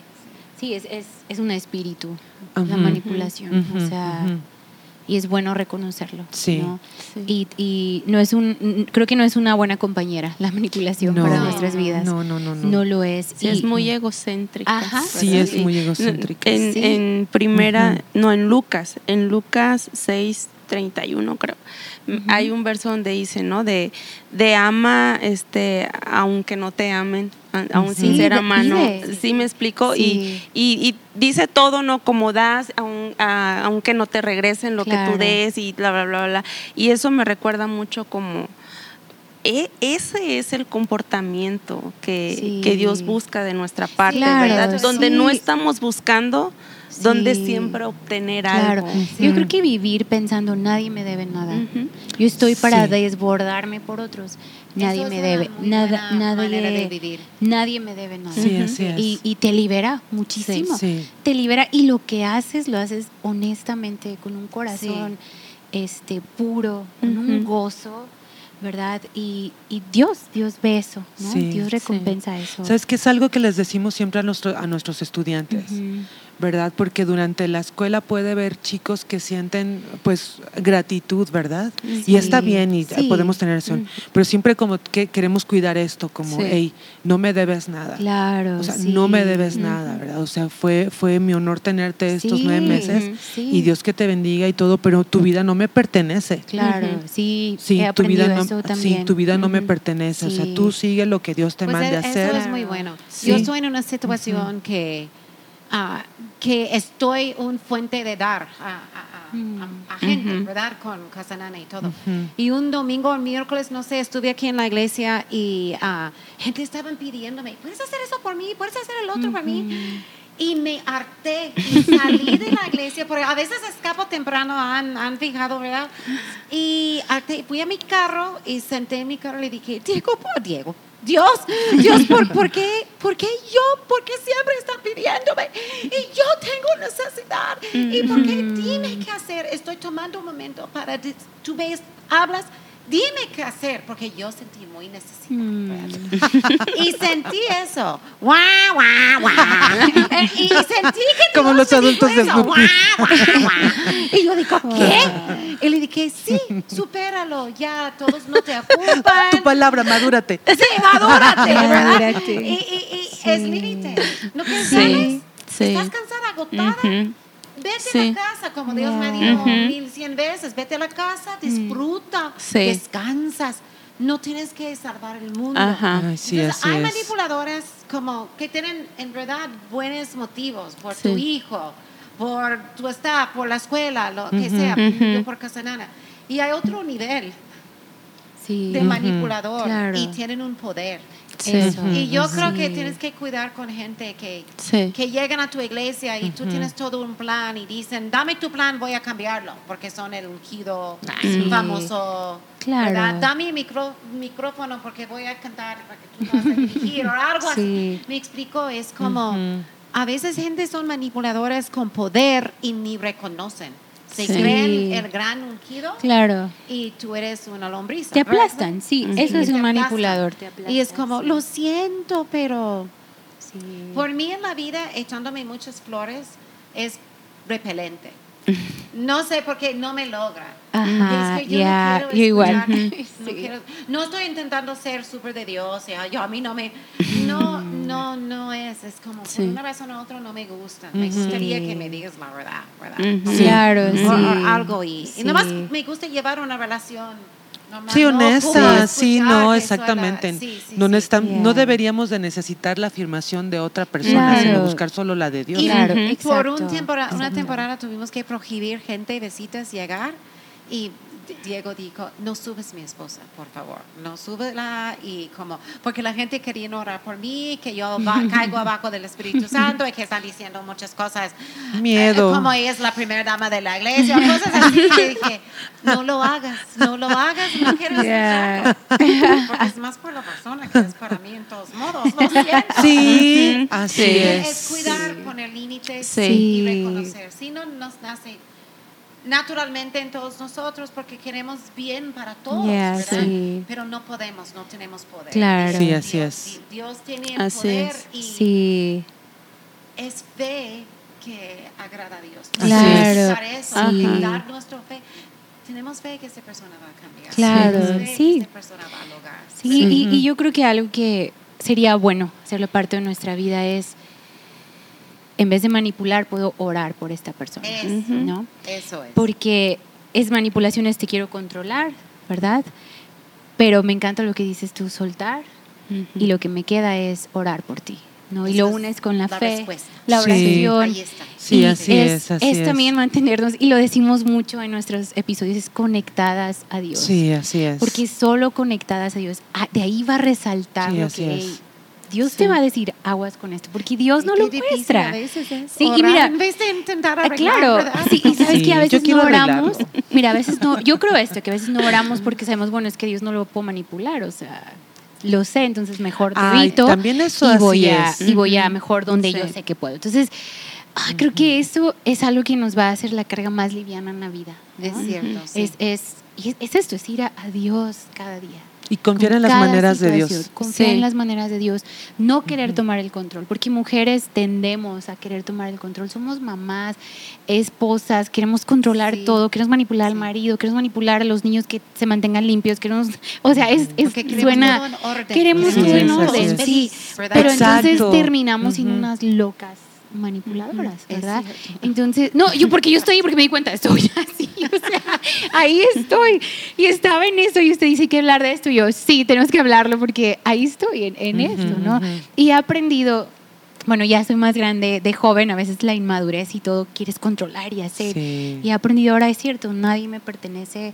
sí, es, es, es un espíritu, la manipulación, o sea, y es bueno reconocerlo. Sí. ¿no? Sí. Y, y no es un, creo que no es una buena compañera la manipulación No. para nuestras vidas. No, no, no, no. No lo es. Sí, Y- es muy egocéntrica. Ajá. Sí, es muy egocéntrica. En, Sí. en primera, no, en Lucas, en Lucas 6, 31 creo, hay un verso donde dice, ¿no? De, de ama, este, aunque no te amen, aún Sí, sin ser de- amano. pide. Sí, me explico. Sí. Y, y, y dice todo, ¿no? Como das, aun- a- aunque no te regresen lo que tú des y bla, bla, bla, bla. Y eso me recuerda mucho como... e- ese es el comportamiento que, Sí. que Dios busca de nuestra parte, Claro, ¿verdad? Donde no estamos buscando, donde siempre obtener Claro, algo. yo creo que vivir pensando nadie me debe nada. Yo estoy para Sí. desbordarme por otros. Nadie Eso me debe, nada, manera de nadie, vivir. nadie me debe nada. Sí, Ujú. así es. Y, y te libera muchísimo. Sí. Te libera y lo que haces lo haces honestamente, con un corazón este, puro, con un gozo, ¿verdad? Y, y Dios, Dios ve eso, ¿no? Sí, Dios sí. recompensa eso. ¿Sabes qué es algo que les decimos siempre a, nuestro- a nuestros estudiantes? Ujú. ¿Verdad? Porque durante la escuela puede haber chicos que sienten pues gratitud, ¿verdad? Y está bien y Sí. podemos tener eso, pero siempre como que queremos cuidar esto, como, Sí. hey, no me debes nada. Claro. O sea, no me debes nada, ¿verdad? O sea, fue, fue mi honor tenerte estos nueve meses y Dios que te bendiga y todo, pero tu vida no me pertenece. Claro, sí. Sí, tu vida, no, también. tu vida no me pertenece. O sea, tú sigue lo que Dios te Pues mande a e- hacer. Eso es muy bueno. Yo estoy en una situación que, ah, que estoy un fuente de dar a, a- a- a- a gente, Ujú. ¿verdad? Con Casanana y todo. Ujú. Y un domingo o miércoles, no sé, estuve aquí en la iglesia y ah, gente estaban pidiéndome, ¿puedes hacer eso por mí? ¿Puedes hacer el otro por mí? Y me harté y salí de la iglesia, porque a veces escapo temprano, han, han fijado, ¿verdad? Y harté, fui a mi carro y senté en mi carro y le dije, Diego, por Diego, Dios, Dios, ¿por, ¿por qué? ¿Por qué yo? ¿Por qué siempre están pidiéndome? Y yo tengo necesidad. ¿Y por qué? Dime qué hacer. Estoy tomando un momento para, tú ves, hablas, dime qué hacer, porque yo sentí muy necesidad. y sentí eso. Guau, guau, guau. Y sentí que Como Dios los me adultos dijo de. Guau, guau. Y yo digo, ¿qué? Y le dije, sí, supéralo, ya, todos no te ocupan. Tu palabra, madúrate. Sí, madúrate. Madúrate. Y, y, y es límite. ¿No que Sí, sabes? sí. Estás cansada, agotada. Ujú. Vete Sí. a la casa, como Dios me Yeah. dijo Ujú. mil cien veces. Vete a la casa, disfruta, Sí. descansas. No tienes que salvar el mundo. Ajá. Entonces, así hay es. manipuladores como que tienen en verdad buenos motivos por tu hijo, por tu staff, por la escuela, lo que Ujú. sea, Ujú. yo por Casanana. Y hay otro nivel Sí. de manipulador Claro. y tienen un poder. Sí. Eso. Y yo Sí. creo que tienes que cuidar con gente que, Sí. que llegan a tu iglesia y tú tienes todo un plan y dicen, dame tu plan, voy a cambiarlo, porque son el ungido Sí. famoso. Claro. ¿verdad? Dame mi micrófono porque voy a cantar, porque tú vas a dirigir o algo así. Sí. Me explico, es como, a veces gente son manipuladores con poder y ni reconocen. Se Sí. creen el gran ungido Claro. y tú eres una lombriz. Te ¿verdad? aplastan, sí. Eso es Te un aplastan. manipulador. Te Y es como, sí. lo siento, pero Sí. por mí en la vida echándome muchas flores es repelente. No sé por qué no me logra. Ajá, es que yo ya, no quiero igual. no, Sí. quiero- no estoy intentando ser súper de Dios, yo a mí no me, no, no, no es, es como Sí. por una razón u otra no me gusta. Me gustaría que me digas la verdad, ¿verdad? Sí. Claro, sí. O- algo y, y nomás me gusta llevar una relación Sí, no honesta, sí, no, exactamente. sí, sí, no, no deberíamos de necesitar la afirmación de otra persona, Claro. sino buscar solo la de Dios. Y Claro, por una temporada tuvimos que prohibir gente, visitas, llegar. Y Diego dijo, no subes mi esposa, por favor. No súbela. Y como, porque la gente quería orar por mí, que yo va- caigo abajo del Espíritu Santo y que están diciendo muchas cosas. Miedo. eh, como ella es la primera dama de la iglesia, cosas así. que dije, no lo hagas, no lo hagas, no quiero Yeah. Porque es más por la persona que es para mí en todos modos. Lo siento. Sí, así Sí. es. Es cuidar, Sí. poner límites Sí. y reconocer. Si no nos nace naturalmente en todos nosotros porque queremos bien para todos, Yeah, ¿verdad? sí. Pero no podemos, no tenemos poder. Claro. Sí, así Dios, es. Dios tiene el Así poder es. y Sí. es fe que agrada a Dios. Claro, Necesitar eso, sí. y dar nuestra fe. Tenemos fe que esa persona va a cambiar. Claro, fe sí. Que esa persona va a lograr. Sí, y- y, yo creo que algo que sería bueno hacerlo parte de nuestra vida es, en vez de manipular, puedo orar por esta persona, Eso. ¿no? Eso es. Porque es manipulación, es te quiero controlar, ¿verdad? Pero me encanta lo que dices tú, soltar, y lo que me queda es orar por ti, ¿no? Y lo es unes con la, la fe, respuesta. la Sí. oración. Ahí está. Sí, Y así es, así es. también mantenernos, y lo decimos mucho en nuestros episodios, es conectadas a Dios. Sí, así es. Porque solo conectadas a Dios, ah, de ahí va a resaltar Sí, lo así que es. "Ey, Dios Sí. te va a decir aguas con esto, porque Dios Y no lo muestra. A veces es Sí, y mira, en vez de intentar Ah, arreglar, claro, ¿verdad? sí, y sabes Sí, que a veces no oramos. arreglarlo. Mira, a veces no, yo creo esto, que a veces no oramos porque sabemos, bueno, es que Dios no lo puedo manipular, o sea, lo sé, entonces mejor grito también eso y así voy a es. y voy a mejor donde yo sé que puedo. Entonces, creo que eso es algo que nos va a hacer la carga más liviana en la vida. ¿no? Es cierto, sí. Es, es, es, es esto, es ir a, a Dios cada día. Y confiar con en las maneras de Dios. Confiar Sí. en las maneras de Dios. No querer tomar el control, porque mujeres tendemos a querer tomar el control. Somos mamás, esposas, queremos controlar Sí. todo, queremos manipular al marido, queremos manipular a los niños que se mantengan limpios, queremos, o sea, es, es queremos suena, todo en orden. queremos todo en orden, sí, pero entonces terminamos Ujú. unas locas manipuladoras, ¿verdad? Entonces, no, yo porque yo estoy ahí porque me di cuenta, estoy así, o sea, ahí estoy. Y estaba en eso y usted dice que hablar de esto. Y yo, sí, tenemos que hablarlo porque ahí estoy en, en Ujú, esto, ¿no? ujú. Y he aprendido, bueno, ya soy más grande, de joven, a veces la inmadurez y todo quieres controlar y hacer. Sí. Y he aprendido ahora, es cierto, nadie me pertenece.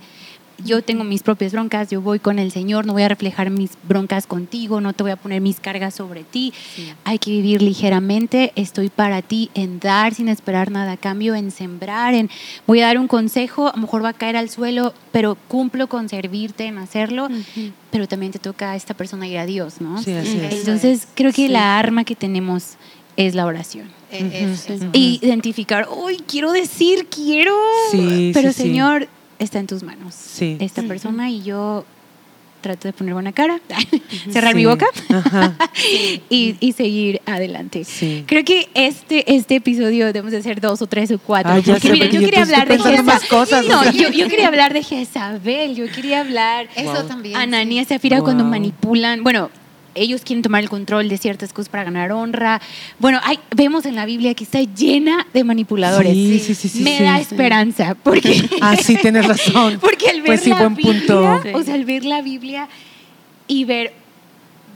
Yo tengo mis propias broncas, yo voy con el Señor, no voy a reflejar mis broncas contigo, no te voy a poner mis cargas sobre ti. Sí. Hay que vivir ligeramente, estoy para ti en dar sin esperar nada a cambio, en sembrar, en voy a dar un consejo, a lo mejor va a caer al suelo, pero cumplo con servirte en hacerlo, pero también te toca a esta persona ir a Dios, ¿no? Sí, así es. Entonces creo que Sí. la arma que tenemos es la oración. Es- es- Ujú. Y identificar, uy, quiero decir, quiero, Sí, pero sí, sí. Señor, está en tus manos. Sí. Esta persona y yo trato de poner buena cara, cerrar mi boca y, y seguir adelante. Sí. Creo que este, este episodio debemos de hacer dos o tres o cuatro. Ay, ya porque porque yo yo quería hablar de Jezabel. cosas, o No, sea. yo, yo quería hablar de Jezabel, yo quería hablar Eso Wow. también. Ananías. Zafira cuando Wow. manipulan, bueno, ellos quieren tomar el control de ciertas cosas para ganar honra. Bueno, hay, vemos en la Biblia que está llena de manipuladores. Sí, sí, sí, sí, Me sí. da esperanza, porque Ah, sí, tienes razón. porque al ver Pues sí, la buen Biblia, punto. O sea, al ver la Biblia y ver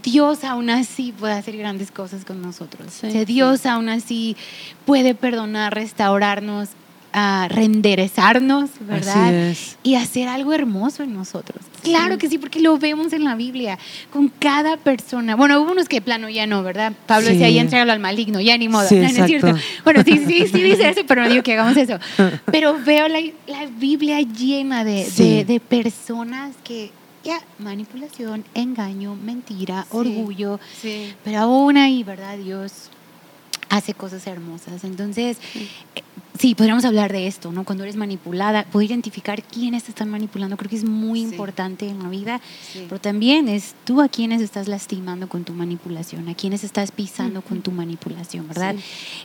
Dios aún así puede hacer grandes cosas con nosotros. Sí. O sea, Dios aún así puede perdonar, restaurarnos, a renderezarnos, ¿verdad? Así es. Y hacer algo hermoso en nosotros. Claro que sí, porque lo vemos en la Biblia, con cada persona. Bueno, hubo unos que de plano ya no, ¿verdad? Pablo Sí. decía, ya entrégalo al maligno, ya ni modo. Sí, no, no es cierto. Bueno, sí, sí, sí dice eso, pero no digo que hagamos eso. Pero veo la, la Biblia llena de, de, de personas que, ya, manipulación, engaño, mentira, Sí. orgullo, Sí. pero aún ahí, ¿verdad? Dios hace cosas hermosas. Entonces, sí, podríamos hablar de esto, ¿no? Cuando eres manipulada, poder identificar quiénes te están manipulando, creo que es muy Sí. importante en la vida, Sí. pero también es tú a quienes estás lastimando con tu manipulación, a quienes estás pisando con tu manipulación, ¿verdad?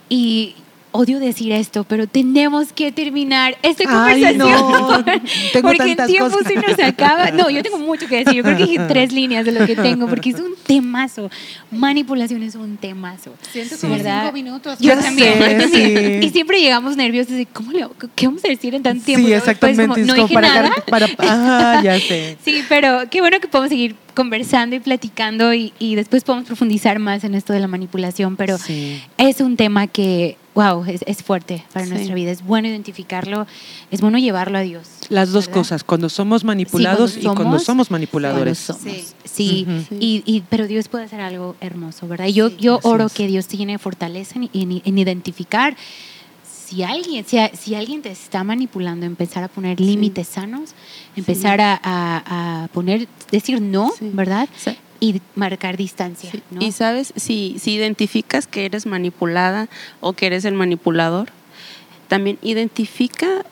Y odio decir esto, pero tenemos que terminar esta Ay, conversación. no, tengo porque el tiempo cosas. se nos acaba. No, yo tengo mucho que decir. Yo creo que dije tres líneas de lo que tengo, porque es un temazo. Manipulación es un temazo. Siento Sí. como ¿Verdad? cinco minutos. Yo también, sé, yo también. sí. Y siempre llegamos nerviosos de cómo le, qué vamos a decir en tanto tiempo. Sí, exactamente. como, no dije para, nada. para, ajá, ya sé. Sí, pero qué bueno que podemos seguir conversando y platicando y, y después podemos profundizar más en esto de la manipulación, pero Sí. es un tema que, wow, es, es fuerte para Sí. nuestra vida. Es bueno identificarlo, es bueno llevarlo a Dios. Las dos ¿verdad? cosas, cuando somos manipulados Sí, y cuando somos- manipuladores. Cuando somos. Sí. Y, y- pero Dios puede hacer algo hermoso, ¿verdad? Y yo, Sí, yo oro es. que Dios te llene de fortaleza en, en- en identificar si alguien, si, alguien te está manipulando, empezar a poner límites sanos, empezar a, a- a poner, decir no, Sí. ¿verdad? Y marcar distancia, Sí. ¿no? Y sabes, si, si identificas que eres manipulada o que eres el manipulador, también identifica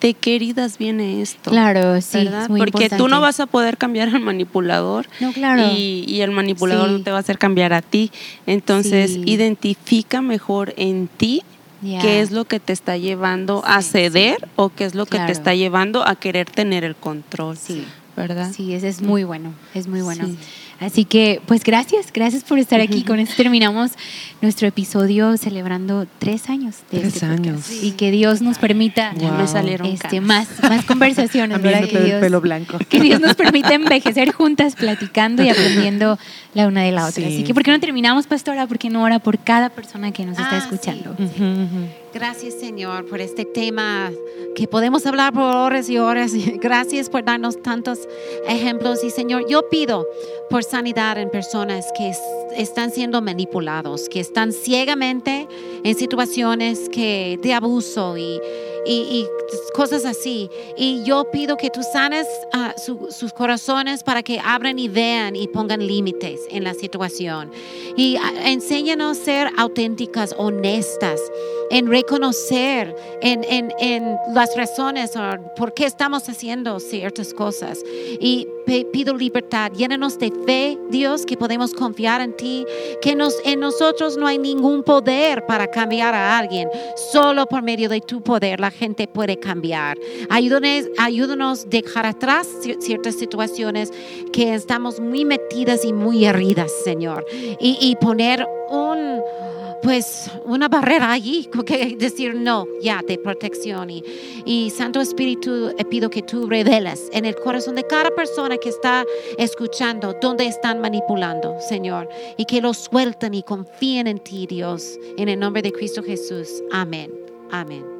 de qué heridas viene esto. Claro, sí, ¿verdad? es muy Porque tú importante. no vas a poder cambiar al manipulador No, claro. y, y el manipulador Sí. no te va a hacer cambiar a ti. Entonces, Sí. identifica mejor en ti qué es lo que te está llevando a ceder o qué es lo que te está llevando a querer tener el control. Sí. ¿Verdad? Sí, ese es muy bueno, es muy bueno. Sí. Así que, pues gracias, gracias por estar aquí. Con esto terminamos nuestro episodio celebrando tres años de Tres este años. Sí. Y que Dios nos permita Wow. salieron este, más, más conversaciones, A mí ¿verdad? me Que Dios, pelo blanco. que Dios nos permita envejecer juntas, platicando y aprendiendo la una de la otra. Sí. Así que, ¿por qué no terminamos, pastora? ¿Por qué no ora por cada persona que nos está Ah, escuchando? sí. Ujú, ujú. Gracias, Señor, por este tema que podemos hablar por horas y horas. Gracias por darnos tantos ejemplos. Y, Señor, yo pido por sanidad en personas que es- están siendo manipulados, que están ciegamente en situaciones que, de abuso y, y- cosas así. Y yo pido que tú sanes ah, su- sus corazones para que abran y vean y pongan límites en la situación. Y ah, enséñanos a ser auténticas, honestas, en reconocer en, en- las razones o por qué estamos haciendo ciertas cosas. Y pido libertad, llénanos de fe, Dios, que podemos confiar en ti, que nos, en nosotros no hay ningún poder para cambiar a alguien, solo por medio de tu poder la gente puede cambiar. Ayúdanos, ayúdanos a dejar atrás cier- ciertas situaciones que estamos muy metidas y muy heridas, Señor, y, y poner un pues una barrera allí, que decir no, ya, de protección. Y, y Santo Espíritu, eh, pido que tú reveles en el corazón de cada persona que está escuchando dónde están manipulando, Señor, y que lo suelten y confíen en ti, Dios, en el nombre de Cristo Jesús. Amén. Amén.